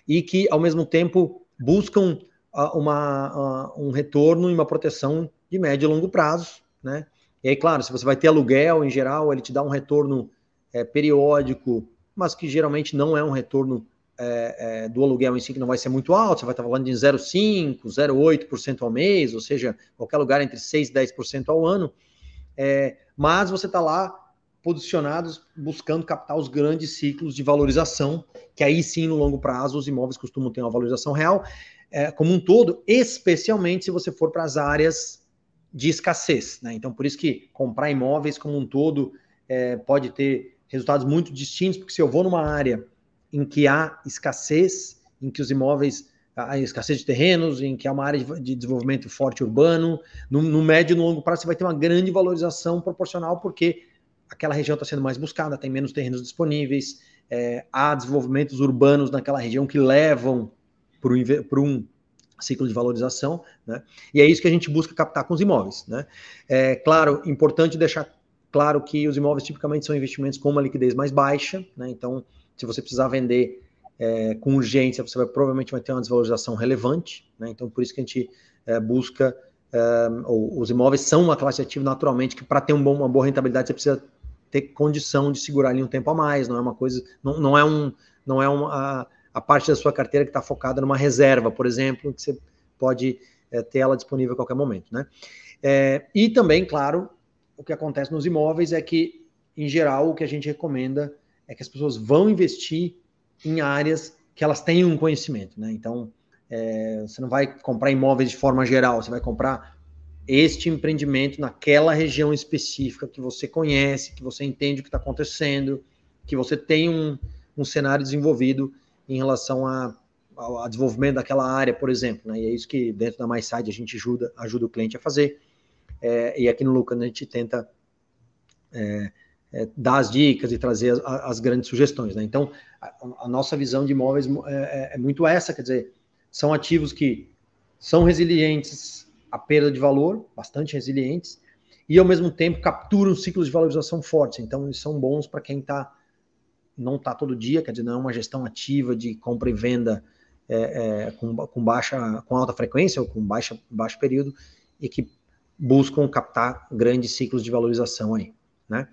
E que, ao mesmo tempo, buscam uh, uma, uh, um retorno e uma proteção de médio e longo prazo. Né? E aí, claro, se você vai ter aluguel, em geral, ele te dá um retorno é, periódico, mas que geralmente não é um retorno é, é, do aluguel em si, que não vai ser muito alto, você vai estar falando de 0,5%, 0,8% ao mês, ou seja, qualquer lugar entre 6% e 10% ao ano. Mas você está lá posicionados buscando captar os grandes ciclos de valorização, que aí sim, no longo prazo, os imóveis costumam ter uma valorização real, é, como um todo, especialmente se você for para as áreas de escassez. Né? Então, por isso que comprar imóveis como um todo é, pode ter resultados muito distintos, porque se eu vou numa área em que há escassez, em que os imóveis a escassez de terrenos, em que há uma área de, desenvolvimento forte urbano, no, no médio e no longo prazo você vai ter uma grande valorização proporcional, porque aquela região está sendo mais buscada, tem menos terrenos disponíveis, é, há desenvolvimentos urbanos naquela região que levam para um ciclo de valorização, né? E é isso que a gente busca captar com os imóveis, né? É claro, importante deixar claro que os imóveis tipicamente são investimentos com uma liquidez mais baixa, né? Então, se você precisar vender é, com urgência, você vai, provavelmente vai ter uma desvalorização relevante, né? Então, por isso que a gente é, busca é, os imóveis são uma classe ativa naturalmente que para ter um bom, uma boa rentabilidade você precisa ter condição de segurar ali um tempo a mais, não é uma coisa, não, não é um, não é uma, a, a parte da sua carteira que está focada numa reserva, por exemplo, que você pode é, ter ela disponível a qualquer momento, né? É, e também, claro, o que acontece nos imóveis é que, em geral, o que a gente recomenda é que as pessoas vão investir em áreas que elas tenham um conhecimento, né? Então, é, você não vai comprar imóveis de forma geral, você vai comprar este empreendimento naquela região específica que você conhece, que você entende o que está acontecendo, que você tem um, um cenário desenvolvido em relação a, ao desenvolvimento daquela área, por exemplo. Né? E é isso que dentro da MySide a gente ajuda, ajuda o cliente a fazer. É, e aqui no Lucas a gente tenta é, é, dar as dicas e trazer as, as grandes sugestões. Né? Então, a, a, nossa visão de imóveis é, é, é muito essa, quer dizer, são ativos que são resilientes, a perda de valor, bastante resilientes, e ao mesmo tempo capturam ciclos de valorização fortes. Então, eles são bons para quem tá, não está todo dia, quer dizer, não é uma gestão ativa de compra e venda é, é, com, com, baixa, com alta frequência ou com baixa, baixo período e que buscam captar grandes ciclos de valorização aí, né?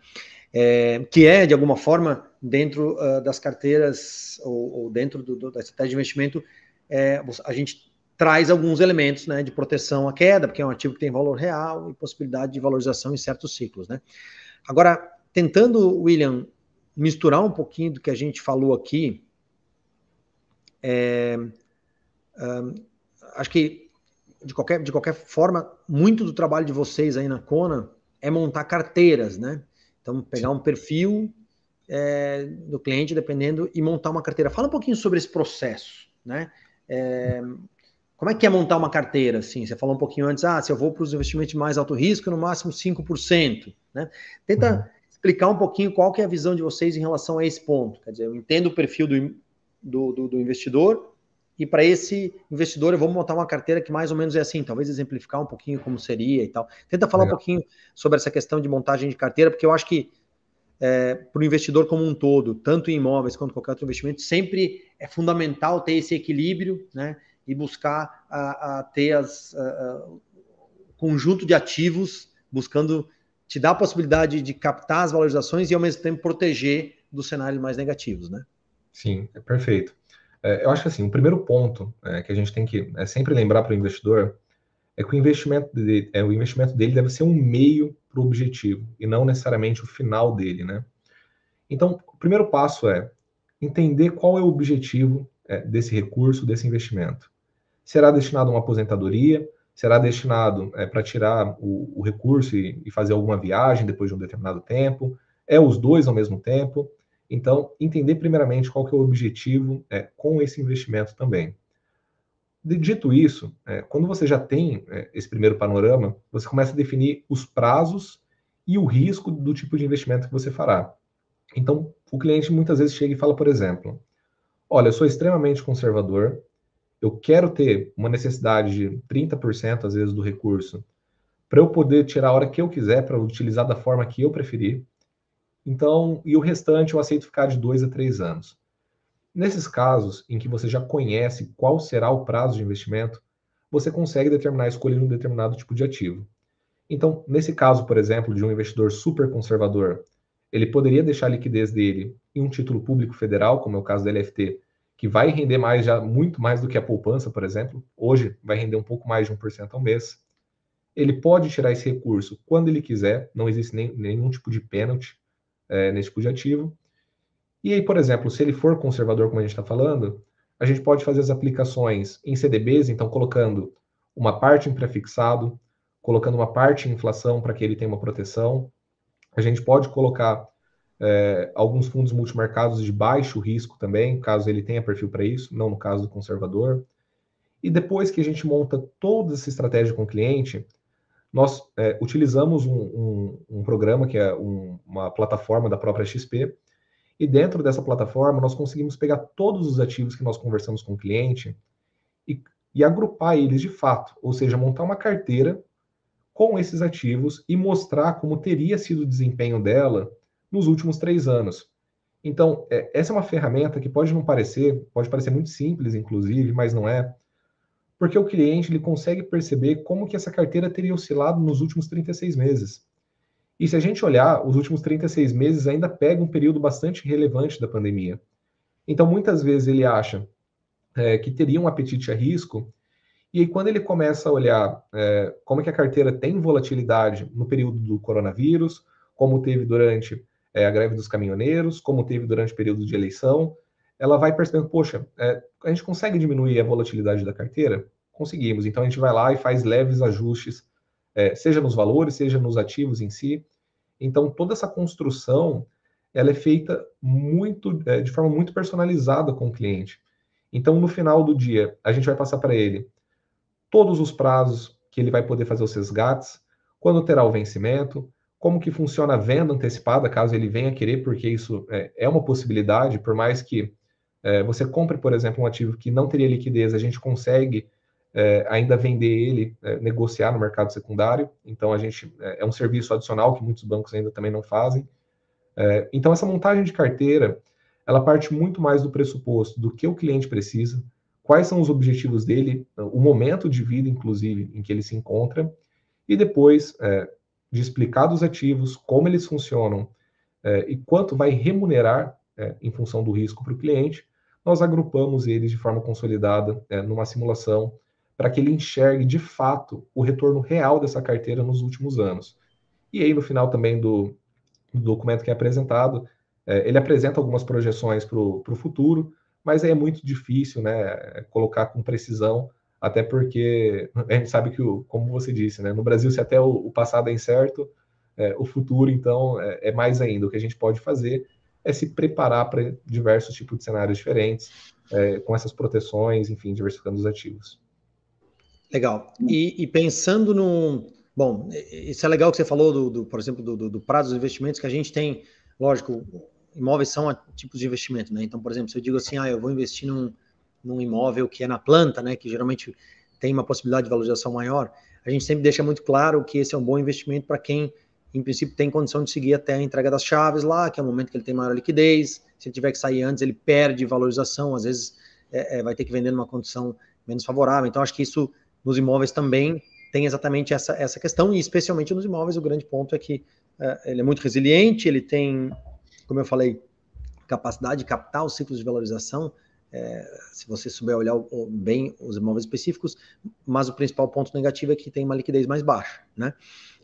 É, que é, de alguma forma, dentro uh, das carteiras ou, ou dentro do, do, da estratégia de investimento, é, a gente traz alguns elementos né, de proteção à queda, porque é um ativo que tem valor real e possibilidade de valorização em certos ciclos. Né? Agora, tentando, William, misturar um pouquinho do que a gente falou aqui, é, um, acho que de qualquer, de qualquer forma, muito do trabalho de vocês aí na Kona é montar carteiras, né? Então, pegar um perfil é, do cliente, dependendo, e montar uma carteira. Fala um pouquinho sobre esse processo, né? É, como é que é montar uma carteira? Assim, você falou um pouquinho antes, ah, se eu vou para os investimentos de mais alto risco, no máximo 5%. Né? Tenta uhum. explicar um pouquinho qual que é a visão de vocês em relação a esse ponto. Quer dizer, eu entendo o perfil do, do, do, do investidor, e para esse investidor eu vou montar uma carteira que mais ou menos é assim, talvez exemplificar um pouquinho como seria e tal. Tenta falar Legal. um pouquinho sobre essa questão de montagem de carteira, porque eu acho que é, para o investidor como um todo, tanto em imóveis quanto qualquer outro investimento, sempre é fundamental ter esse equilíbrio, né? E buscar a, a ter as a, conjunto de ativos, buscando te dar a possibilidade de captar as valorizações e ao mesmo tempo proteger dos cenários mais negativos, né? Sim, é perfeito. É, eu acho que assim, o primeiro ponto é, que a gente tem que é sempre lembrar para o investidor é que o investimento, dele, é, o investimento dele deve ser um meio para o objetivo e não necessariamente o final dele, né? Então, o primeiro passo é entender qual é o objetivo é, desse recurso, desse investimento. Será destinado a uma aposentadoria? Será destinado é, para tirar o, o recurso e, e, fazer alguma viagem depois de um determinado tempo? É os dois ao mesmo tempo? Então, entender primeiramente qual que é o objetivo é, com esse investimento também. Dito isso, é, quando você já tem é, esse primeiro panorama, você começa a definir os prazos e o risco do tipo de investimento que você fará. Então, o cliente muitas vezes chega e fala, por exemplo, olha, eu sou extremamente conservador, eu quero ter uma necessidade de 30% às vezes do recurso para eu poder tirar a hora que eu quiser, para utilizar da forma que eu preferir. Então, e o restante eu aceito ficar de dois a três anos. Nesses casos em que você já conhece qual será o prazo de investimento, você consegue determinar escolher um determinado tipo de ativo. Então, nesse caso, por exemplo, de um investidor super conservador, ele poderia deixar a liquidez dele em um título público federal, como é o caso da LFT, que vai render mais já muito mais do que a poupança, por exemplo. Hoje vai render um pouco mais de 1% ao mês. Ele pode tirar esse recurso quando ele quiser, não existe nem, nenhum tipo de pênalti é, nesse tipo de ativo. E aí, por exemplo, se ele for conservador, como a gente está falando, a gente pode fazer as aplicações em CDBs, então colocando uma parte em prefixado, colocando uma parte em inflação para que ele tenha uma proteção. A gente pode colocar é, alguns fundos multimercados de baixo risco também, caso ele tenha perfil para isso, não no caso do conservador. E depois que a gente monta toda essa estratégia com o cliente, nós é, utilizamos um, um, um, programa que é um, uma plataforma da própria XP, e dentro dessa plataforma nós conseguimos pegar todos os ativos que nós conversamos com o cliente e, e agrupar eles de fato, ou seja, montar uma carteira com esses ativos e mostrar como teria sido o desempenho dela nos últimos três anos. Então, é, essa é uma ferramenta que pode não parecer, pode parecer muito simples, inclusive, mas não é porque o cliente ele consegue perceber como que essa carteira teria oscilado nos últimos 36 meses. E se a gente olhar, os últimos 36 meses ainda pega um período bastante relevante da pandemia. Então, muitas vezes ele acha é, que teria um apetite a risco, e aí quando ele começa a olhar é, como é que a carteira tem volatilidade no período do coronavírus, como teve durante é, a greve dos caminhoneiros, como teve durante o período de eleição, ela vai percebendo, poxa, é, a gente consegue diminuir a volatilidade da carteira? Conseguimos. Então a gente vai lá e faz leves ajustes, é, seja nos valores, seja nos ativos em si. Então toda essa construção ela é feita muito é, de forma muito personalizada com o cliente. Então no final do dia a gente vai passar para ele todos os prazos que ele vai poder fazer os resgates, quando terá o vencimento, como que funciona a venda antecipada, caso ele venha querer, porque isso é, é uma possibilidade, por mais que é, você compre, por exemplo, um ativo que não teria liquidez, a gente consegue é, ainda vender ele, é, negociar no mercado secundário. Então, a gente é, é um serviço adicional que muitos bancos ainda também não fazem. É, então, essa montagem de carteira, ela parte muito mais do pressuposto do que o cliente precisa, quais são os objetivos dele, o momento de vida, inclusive, em que ele se encontra, e depois é, de explicar dos ativos, como eles funcionam é, e quanto vai remunerar é, em função do risco para o cliente, nós agrupamos eles de forma consolidada é, numa simulação para que ele enxergue de fato o retorno real dessa carteira nos últimos anos. E aí, no final também do, do documento que é apresentado, é, ele apresenta algumas projeções para o futuro, mas é muito difícil né, colocar com precisão, até porque [laughs] a gente sabe que, como você disse, né, no Brasil, se até o, o passado é incerto, é, o futuro, então, é, é, mais ainda. O que a gente pode fazer é se preparar para diversos tipos de cenários diferentes, é, com essas proteções, enfim, diversificando os ativos. Legal. E, e, pensando no. Bom, isso é legal que você falou, do, do por exemplo, do, do, prazo dos investimentos, que a gente tem, lógico, imóveis são tipos de investimento, né? Então, por exemplo, se eu digo assim, ah, eu vou investir num, num imóvel que é na planta, né? Que geralmente tem uma possibilidade de valorização maior, a gente sempre deixa muito claro que esse é um bom investimento para quem em princípio, tem condição de seguir até a entrega das chaves lá, que é o momento que ele tem maior liquidez. Se ele tiver que sair antes, ele perde valorização, às vezes é, é, vai ter que vender numa condição menos favorável. Então, acho que isso nos imóveis também tem exatamente essa, essa questão, e especialmente nos imóveis, o grande ponto é que é, ele é muito resiliente, ele tem, como eu falei, capacidade de captar os ciclos de valorização, é, se você souber olhar bem os imóveis específicos, mas o principal ponto negativo é que tem uma liquidez mais baixa, né?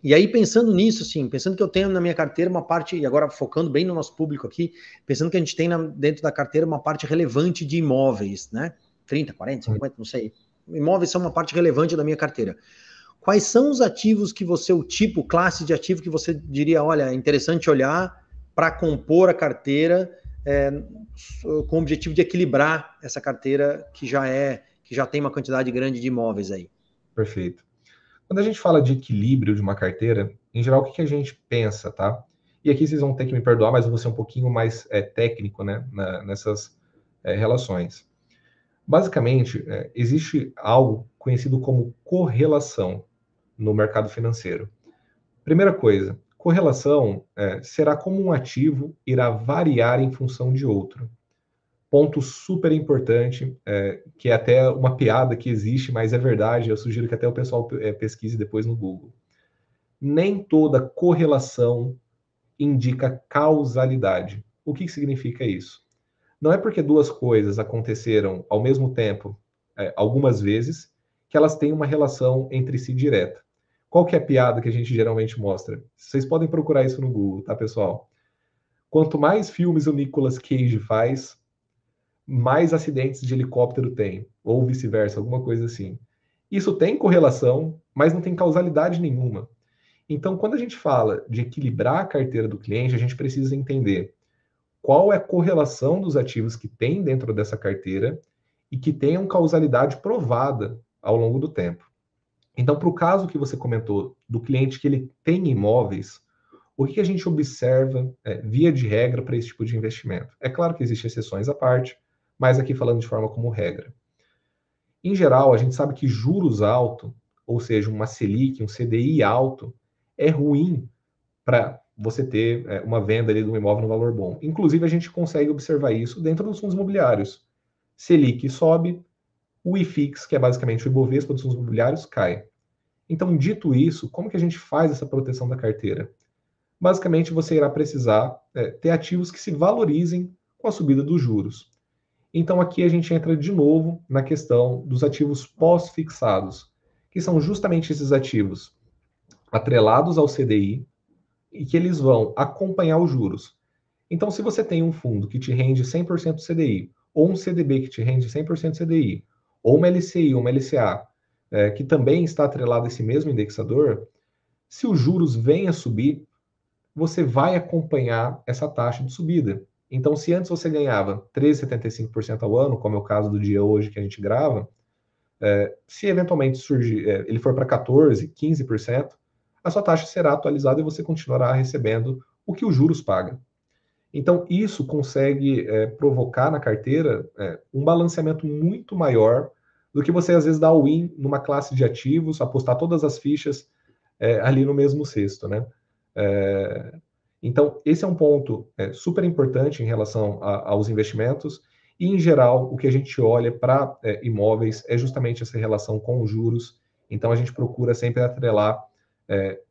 E aí, pensando nisso, assim, pensando que eu tenho na minha carteira uma parte, e agora focando bem no nosso público aqui, pensando que a gente tem na, dentro da carteira uma parte relevante de imóveis, né? 30, 40, 50, não sei. Imóveis são uma parte relevante da minha carteira. Quais são os ativos que você, o tipo, classe de ativo que você diria, olha, é interessante olhar para compor a carteira é, com o objetivo de equilibrar essa carteira que já é, que já tem uma quantidade grande de imóveis aí? Perfeito. Quando a gente fala de equilíbrio de uma carteira, em geral, o que, que a gente pensa, tá? E aqui vocês vão ter que me perdoar, mas eu vou ser um pouquinho mais é, técnico né, na, nessas é, relações. Basicamente, é, existe algo conhecido como correlação no mercado financeiro. Primeira coisa, correlação é, será como um ativo irá variar em função de outro ponto super importante, é, que é até uma piada que existe, mas é verdade, eu sugiro que até o pessoal é, pesquise depois no Google. Nem toda correlação indica causalidade. O que, que significa isso? Não é porque duas coisas aconteceram ao mesmo tempo, é, algumas vezes, que elas têm uma relação entre si direta. Qual que é a piada que a gente geralmente mostra? Vocês podem procurar isso no Google, tá, pessoal? Quanto mais filmes o Nicolas Cage faz, mais acidentes de helicóptero tem, ou vice-versa, alguma coisa assim. Isso tem correlação, mas não tem causalidade nenhuma. Então, quando a gente fala de equilibrar a carteira do cliente, a gente precisa entender qual é a correlação dos ativos que tem dentro dessa carteira e que tenham causalidade provada ao longo do tempo. Então, para o caso que você comentou do cliente que ele tem imóveis, o que a gente observa, é, via de regra, para esse tipo de investimento? É claro que existem exceções à parte, mas aqui falando de forma como regra. Em geral, a gente sabe que juros altos, ou seja, uma Selic, um CDI alto, é ruim para você ter é, uma venda ali de um imóvel no valor bom. Inclusive, a gente consegue observar isso dentro dos fundos imobiliários. Selic sobe, o IFIX, que é basicamente o Ibovespa dos fundos imobiliários, cai. Então, dito isso, como que a gente faz essa proteção da carteira? Basicamente, você irá precisar é, ter ativos que se valorizem com a subida dos juros. Então aqui a gente entra de novo na questão dos ativos pós-fixados, que são justamente esses ativos atrelados ao CDI e que eles vão acompanhar os juros. Então, se você tem um fundo que te rende 100% CDI, ou um CDB que te rende 100% CDI, ou uma LCI, uma LCA, é, que também está atrelado a esse mesmo indexador, se os juros vêm a subir, você vai acompanhar essa taxa de subida. Então, se antes você ganhava 13,75% ao ano, como é o caso do dia hoje que a gente grava, é, se eventualmente surgir, é, ele for para 14%, 15%, a sua taxa será atualizada e você continuará recebendo o que os juros pagam. Então, isso consegue é, provocar na carteira é, um balanceamento muito maior do que você às vezes dar win numa classe de ativos, apostar todas as fichas é, ali no mesmo cesto, né? É, então, esse é um ponto é, super importante em relação a, aos investimentos. E, em geral, o que a gente olha para é, imóveis é justamente essa relação com os juros. Então, a gente procura sempre atrelar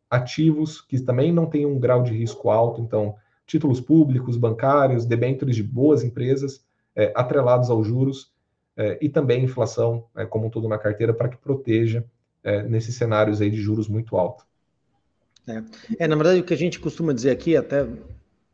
ativos que também não têm um grau de risco alto. Então, títulos públicos, bancários, debêntures de boas empresas, é, atrelados aos juros, é, e também inflação, é, como um todo na carteira, para que proteja é, nesses cenários aí de juros muito altos. É. é. na verdade, o que a gente costuma dizer aqui, até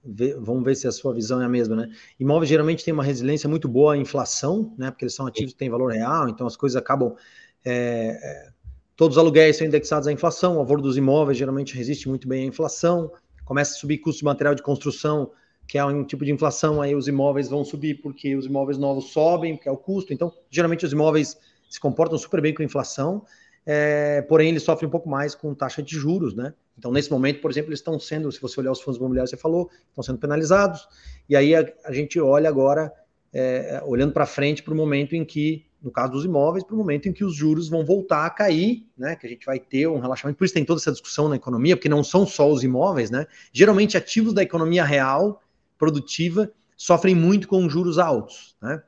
ver, vamos ver se a sua visão é a mesma, né? Imóveis geralmente tem uma resiliência muito boa à inflação, né? Porque eles são ativos que têm valor real, então as coisas acabam. É, todos os aluguéis são indexados à inflação, o valor dos imóveis geralmente resiste muito bem à inflação, começa a subir custo de material de construção, que é um tipo de inflação, aí os imóveis vão subir porque os imóveis novos sobem, porque é o custo. Então, geralmente os imóveis se comportam super bem com a inflação, é, porém eles sofrem um pouco mais com taxa de juros, né? Então, nesse momento, por exemplo, eles estão sendo, se você olhar os fundos imobiliários, você falou, estão sendo penalizados, e aí a, a gente olha agora, é, olhando para frente, para o momento em que, no caso dos imóveis, para o momento em que os juros vão voltar a cair, né? Que a gente vai ter um relaxamento, por isso tem toda essa discussão na economia, porque não são só os imóveis, né? Geralmente, ativos da economia real, produtiva, sofrem muito com juros altos, né?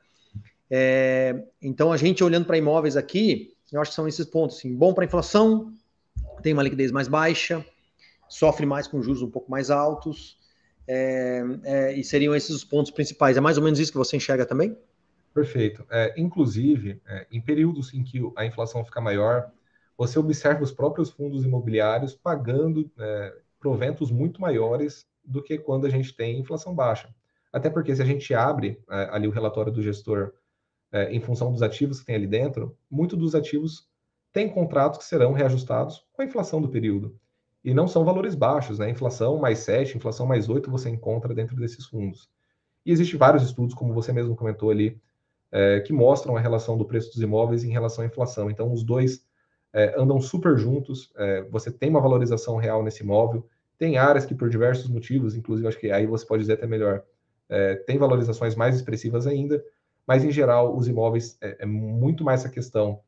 É, então, a gente olhando para imóveis aqui, eu acho que são esses pontos, assim, bom para inflação, tem uma liquidez mais baixa, sofre mais com juros um pouco mais altos, é, é, e seriam esses os pontos principais. É mais ou menos isso que você enxerga também? Perfeito. É, inclusive, é, em períodos em que a inflação fica maior, você observa os próprios fundos imobiliários pagando é, proventos muito maiores do que quando a gente tem inflação baixa. Até porque se a gente abre é, ali o relatório do gestor em função dos ativos que tem ali dentro, muito dos ativos têm contratos que serão reajustados com a inflação do período e não são valores baixos, né? Inflação mais 7, inflação mais 8 você encontra dentro desses fundos. E existem vários estudos, como você mesmo comentou ali, é, que mostram a relação do preço dos imóveis em relação à inflação. Então, os dois é, andam super juntos, é, você tem uma valorização real nesse imóvel, tem áreas que, por diversos motivos, inclusive acho que aí você pode dizer até melhor, é, tem valorizações mais expressivas ainda, mas em geral, os imóveis é, é muito mais essa questão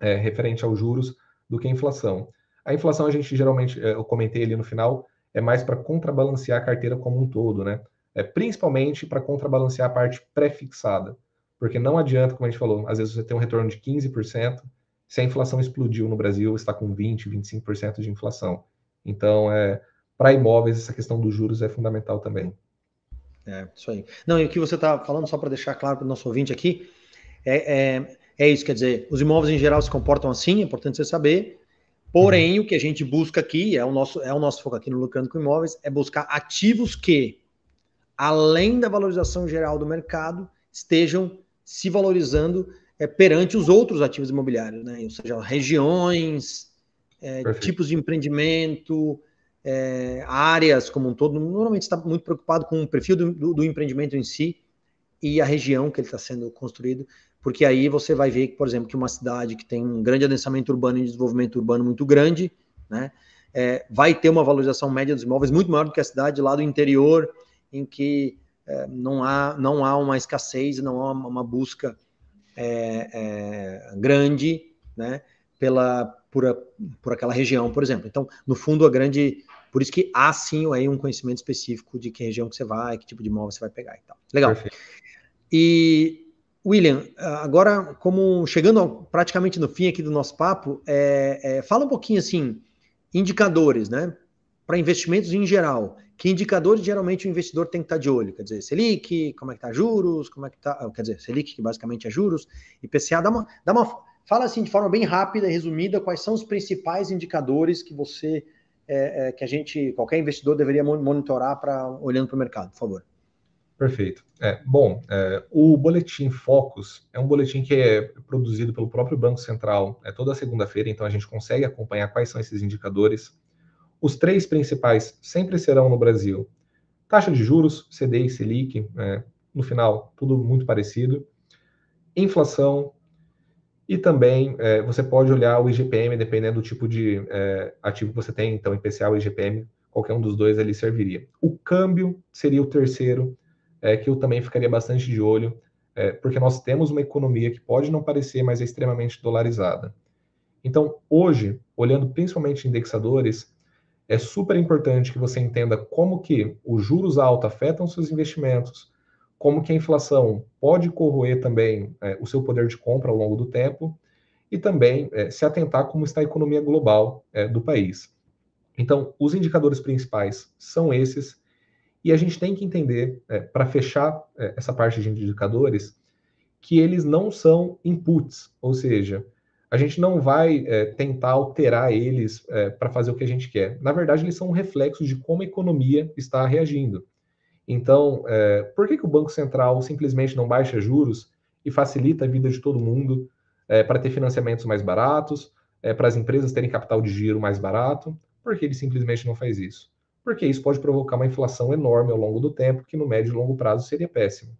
é, referente aos juros do que a inflação. A inflação, a gente geralmente, eu comentei ali no final, é mais para contrabalancear a carteira como um todo, né? É principalmente para contrabalancear a parte pré-fixada. Porque não adianta, como a gente falou, às vezes você tem um retorno de 15%, se a inflação explodiu no Brasil, está com 20%, 25% de inflação. Então, é, para imóveis, essa questão dos juros é fundamental também. É, isso aí. Não, e o que você está falando, só para deixar claro para o nosso ouvinte aqui, é, é, é, isso, quer dizer, os imóveis em geral se comportam assim, é importante você saber, Porém, uhum. o que a gente busca aqui, é o nosso, é o nosso foco aqui no Lucrando com Imóveis, é buscar ativos que, além da valorização geral do mercado, estejam se valorizando é, perante os outros ativos imobiliários, né? ou seja, regiões, é, tipos de empreendimento, é, áreas como um todo. Normalmente está muito preocupado com o perfil do, do, do empreendimento em si e a região que ele está sendo construído porque aí você vai ver que, por exemplo, que uma cidade que tem um grande adensamento urbano e desenvolvimento urbano muito grande, né, é, vai ter uma valorização média dos imóveis muito maior do que a cidade lá do interior, em que é, não, há, não há uma escassez, não há uma, uma busca é, é grande, né, pela, por, por aquela região, por exemplo. Então, no fundo, a grande... Por isso que há sim aí um conhecimento específico de que região que você vai, que tipo de imóvel você vai pegar e tal. Legal. Perfeito. E William, agora, como chegando praticamente no fim aqui do nosso papo, é, é, fala um pouquinho assim, indicadores, né? Para investimentos em geral. Que indicadores geralmente o investidor tem que estar de olho? Quer dizer, Selic, como é que está juros, como é que está. Quer dizer, Selic, que basicamente é juros, IPCA, dá uma, dá uma. Fala assim de forma bem rápida e resumida quais são os principais indicadores que você, é, é, que a gente, qualquer investidor deveria monitorar para olhando para o mercado, por favor. Perfeito. É, bom, é, o boletim Focus é um boletim que é produzido pelo próprio Banco Central é, toda segunda-feira, então a gente consegue acompanhar quais são esses indicadores. Os três principais sempre serão no Brasil: taxa de juros, CDI Selic, é, no final, tudo muito parecido, inflação, e também é, você pode olhar o IGPM, dependendo do tipo de é, ativo que você tem, então IPCA ou IGPM, qualquer um dos dois ali serviria. O câmbio seria o terceiro é, que eu também ficaria bastante de olho, é, porque nós temos uma economia que pode não parecer, mas é extremamente dolarizada. Então, hoje, olhando principalmente indexadores, é super importante que você entenda como que os juros altos afetam seus investimentos, como que a inflação pode corroer também é, o seu poder de compra ao longo do tempo e também é, se atentar como está a economia global é, do país. Então, os indicadores principais são esses, e a gente tem que entender, é, para fechar é, essa parte de indicadores, que eles não são inputs, ou seja, a gente não vai é, tentar alterar eles é, para fazer o que a gente quer. Na verdade, eles são um reflexo de como a economia está reagindo. Então, é, por que, que o Banco Central simplesmente não baixa juros e facilita a vida de todo mundo para ter financiamentos mais baratos, para as empresas terem capital de giro mais barato? Por que ele simplesmente não faz isso? Porque isso pode provocar uma inflação enorme ao longo do tempo, que no médio e longo prazo seria péssimo.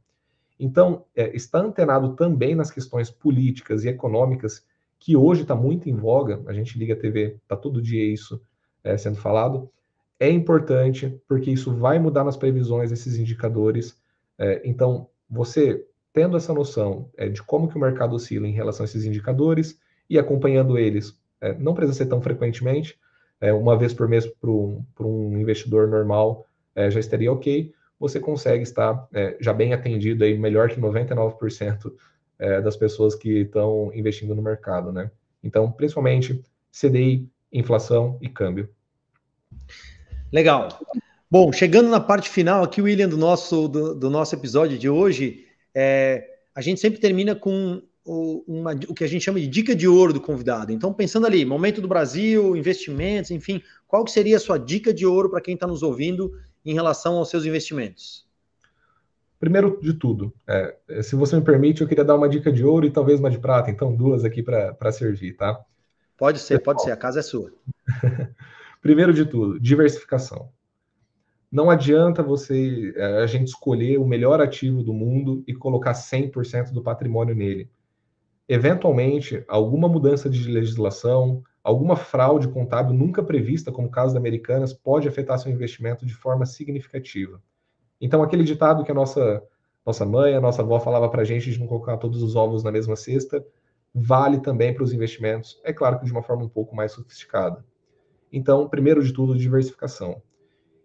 Então, está antenado também nas questões políticas e econômicas, que hoje está muito em voga, a gente liga a TV, está todo dia isso é, sendo falado, é importante porque isso vai mudar nas previsões esses indicadores. É, então, você tendo essa noção é, de como que o mercado oscila em relação a esses indicadores e acompanhando eles, é, não precisa ser tão frequentemente, é, uma vez por mês para um, investidor normal é, já estaria ok, você consegue estar já bem atendido aí, melhor que 99% das pessoas que estão investindo no mercado, né? Então, principalmente CDI, inflação e câmbio. Legal. Bom, chegando na parte final aqui, William, do nosso, do, do nosso episódio de hoje, é, a gente sempre termina com o, uma, o que a gente chama de dica de ouro do convidado. Então, pensando ali, momento do Brasil, investimentos, enfim, qual que seria a sua dica de ouro para quem está nos ouvindo em relação aos seus investimentos? Primeiro de tudo, é, se você me permite, eu queria dar uma dica de ouro e talvez uma de prata, então duas aqui para servir, tá? Pode ser, pode ser, a casa é sua. [laughs] Primeiro de tudo, diversificação. Não adianta você eh, a gente escolher o melhor ativo do mundo e colocar 100% do patrimônio nele. Eventualmente, alguma mudança de legislação, alguma fraude contábil nunca prevista, como o caso da Americanas, pode afetar seu investimento de forma significativa. Então, aquele ditado que a nossa nossa mãe, a nossa avó falava para a gente de não colocar todos os ovos na mesma cesta, vale também para os investimentos. É claro que de uma forma um pouco mais sofisticada. Então, primeiro de tudo, diversificação.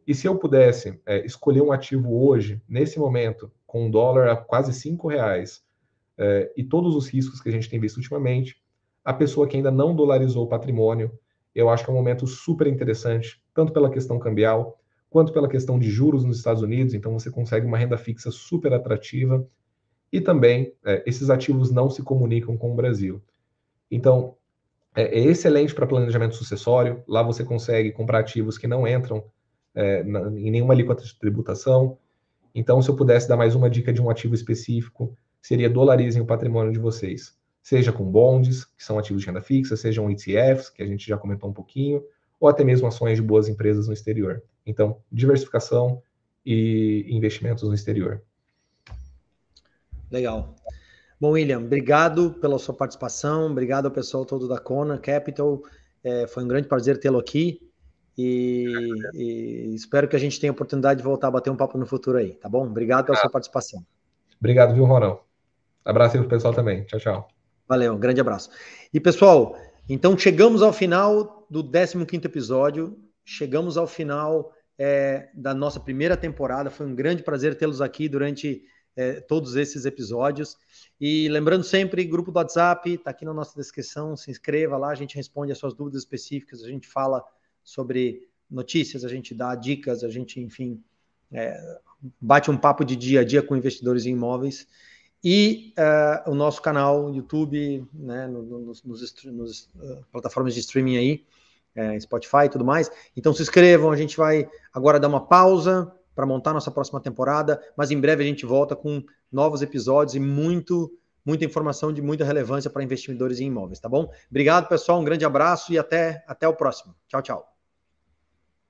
E se eu pudesse é, escolher um ativo hoje, nesse momento, com um dólar a quase cinco reais é, e todos os riscos que a gente tem visto ultimamente, a pessoa que ainda não dolarizou o patrimônio, eu acho que é um momento super interessante, tanto pela questão cambial, quanto pela questão de juros nos Estados Unidos, então você consegue uma renda fixa super atrativa, e também é, esses ativos não se comunicam com o Brasil. Então, é, é excelente para planejamento sucessório. Lá você consegue comprar ativos que não entram é, na, em nenhuma alíquota de tributação. Então, se eu pudesse dar mais uma dica de um ativo específico, seria dolarizem o patrimônio de vocês. Seja com bonds, que são ativos de renda fixa, sejam ETFs, que a gente já comentou um pouquinho, ou até mesmo ações de boas empresas no exterior. Então, diversificação e investimentos no exterior. Legal. Bom, William, obrigado pela sua participação, obrigado ao pessoal todo da Kona Capital. É, foi um grande prazer tê-lo aqui e, e, espero que a gente tenha a oportunidade de voltar a bater um papo no futuro aí, tá bom? Obrigado pela sua participação. Obrigado, viu, Ronald? Abraço aí pro pessoal também. Tchau, tchau. Valeu, um grande abraço. E pessoal, então chegamos ao final do 15 episódio, chegamos ao final é, da nossa primeira temporada. Foi um grande prazer tê-los aqui durante é, todos esses episódios. E lembrando sempre, grupo do WhatsApp, está aqui na nossa descrição, se inscreva lá, a gente responde as suas dúvidas específicas, a gente fala sobre notícias, a gente dá dicas, a gente, enfim, é, bate um papo de dia a dia com investidores em imóveis. E uh, o nosso canal YouTube, né, nos, nos, nos uh, plataformas de streaming aí, é, Spotify e tudo mais. Então se inscrevam, a gente vai agora dar uma pausa para montar nossa próxima temporada, mas em breve a gente volta com novos episódios e muito, muita informação de muita relevância para investidores em imóveis, tá bom? Obrigado, pessoal, um grande abraço e até, até o próximo. Tchau, tchau.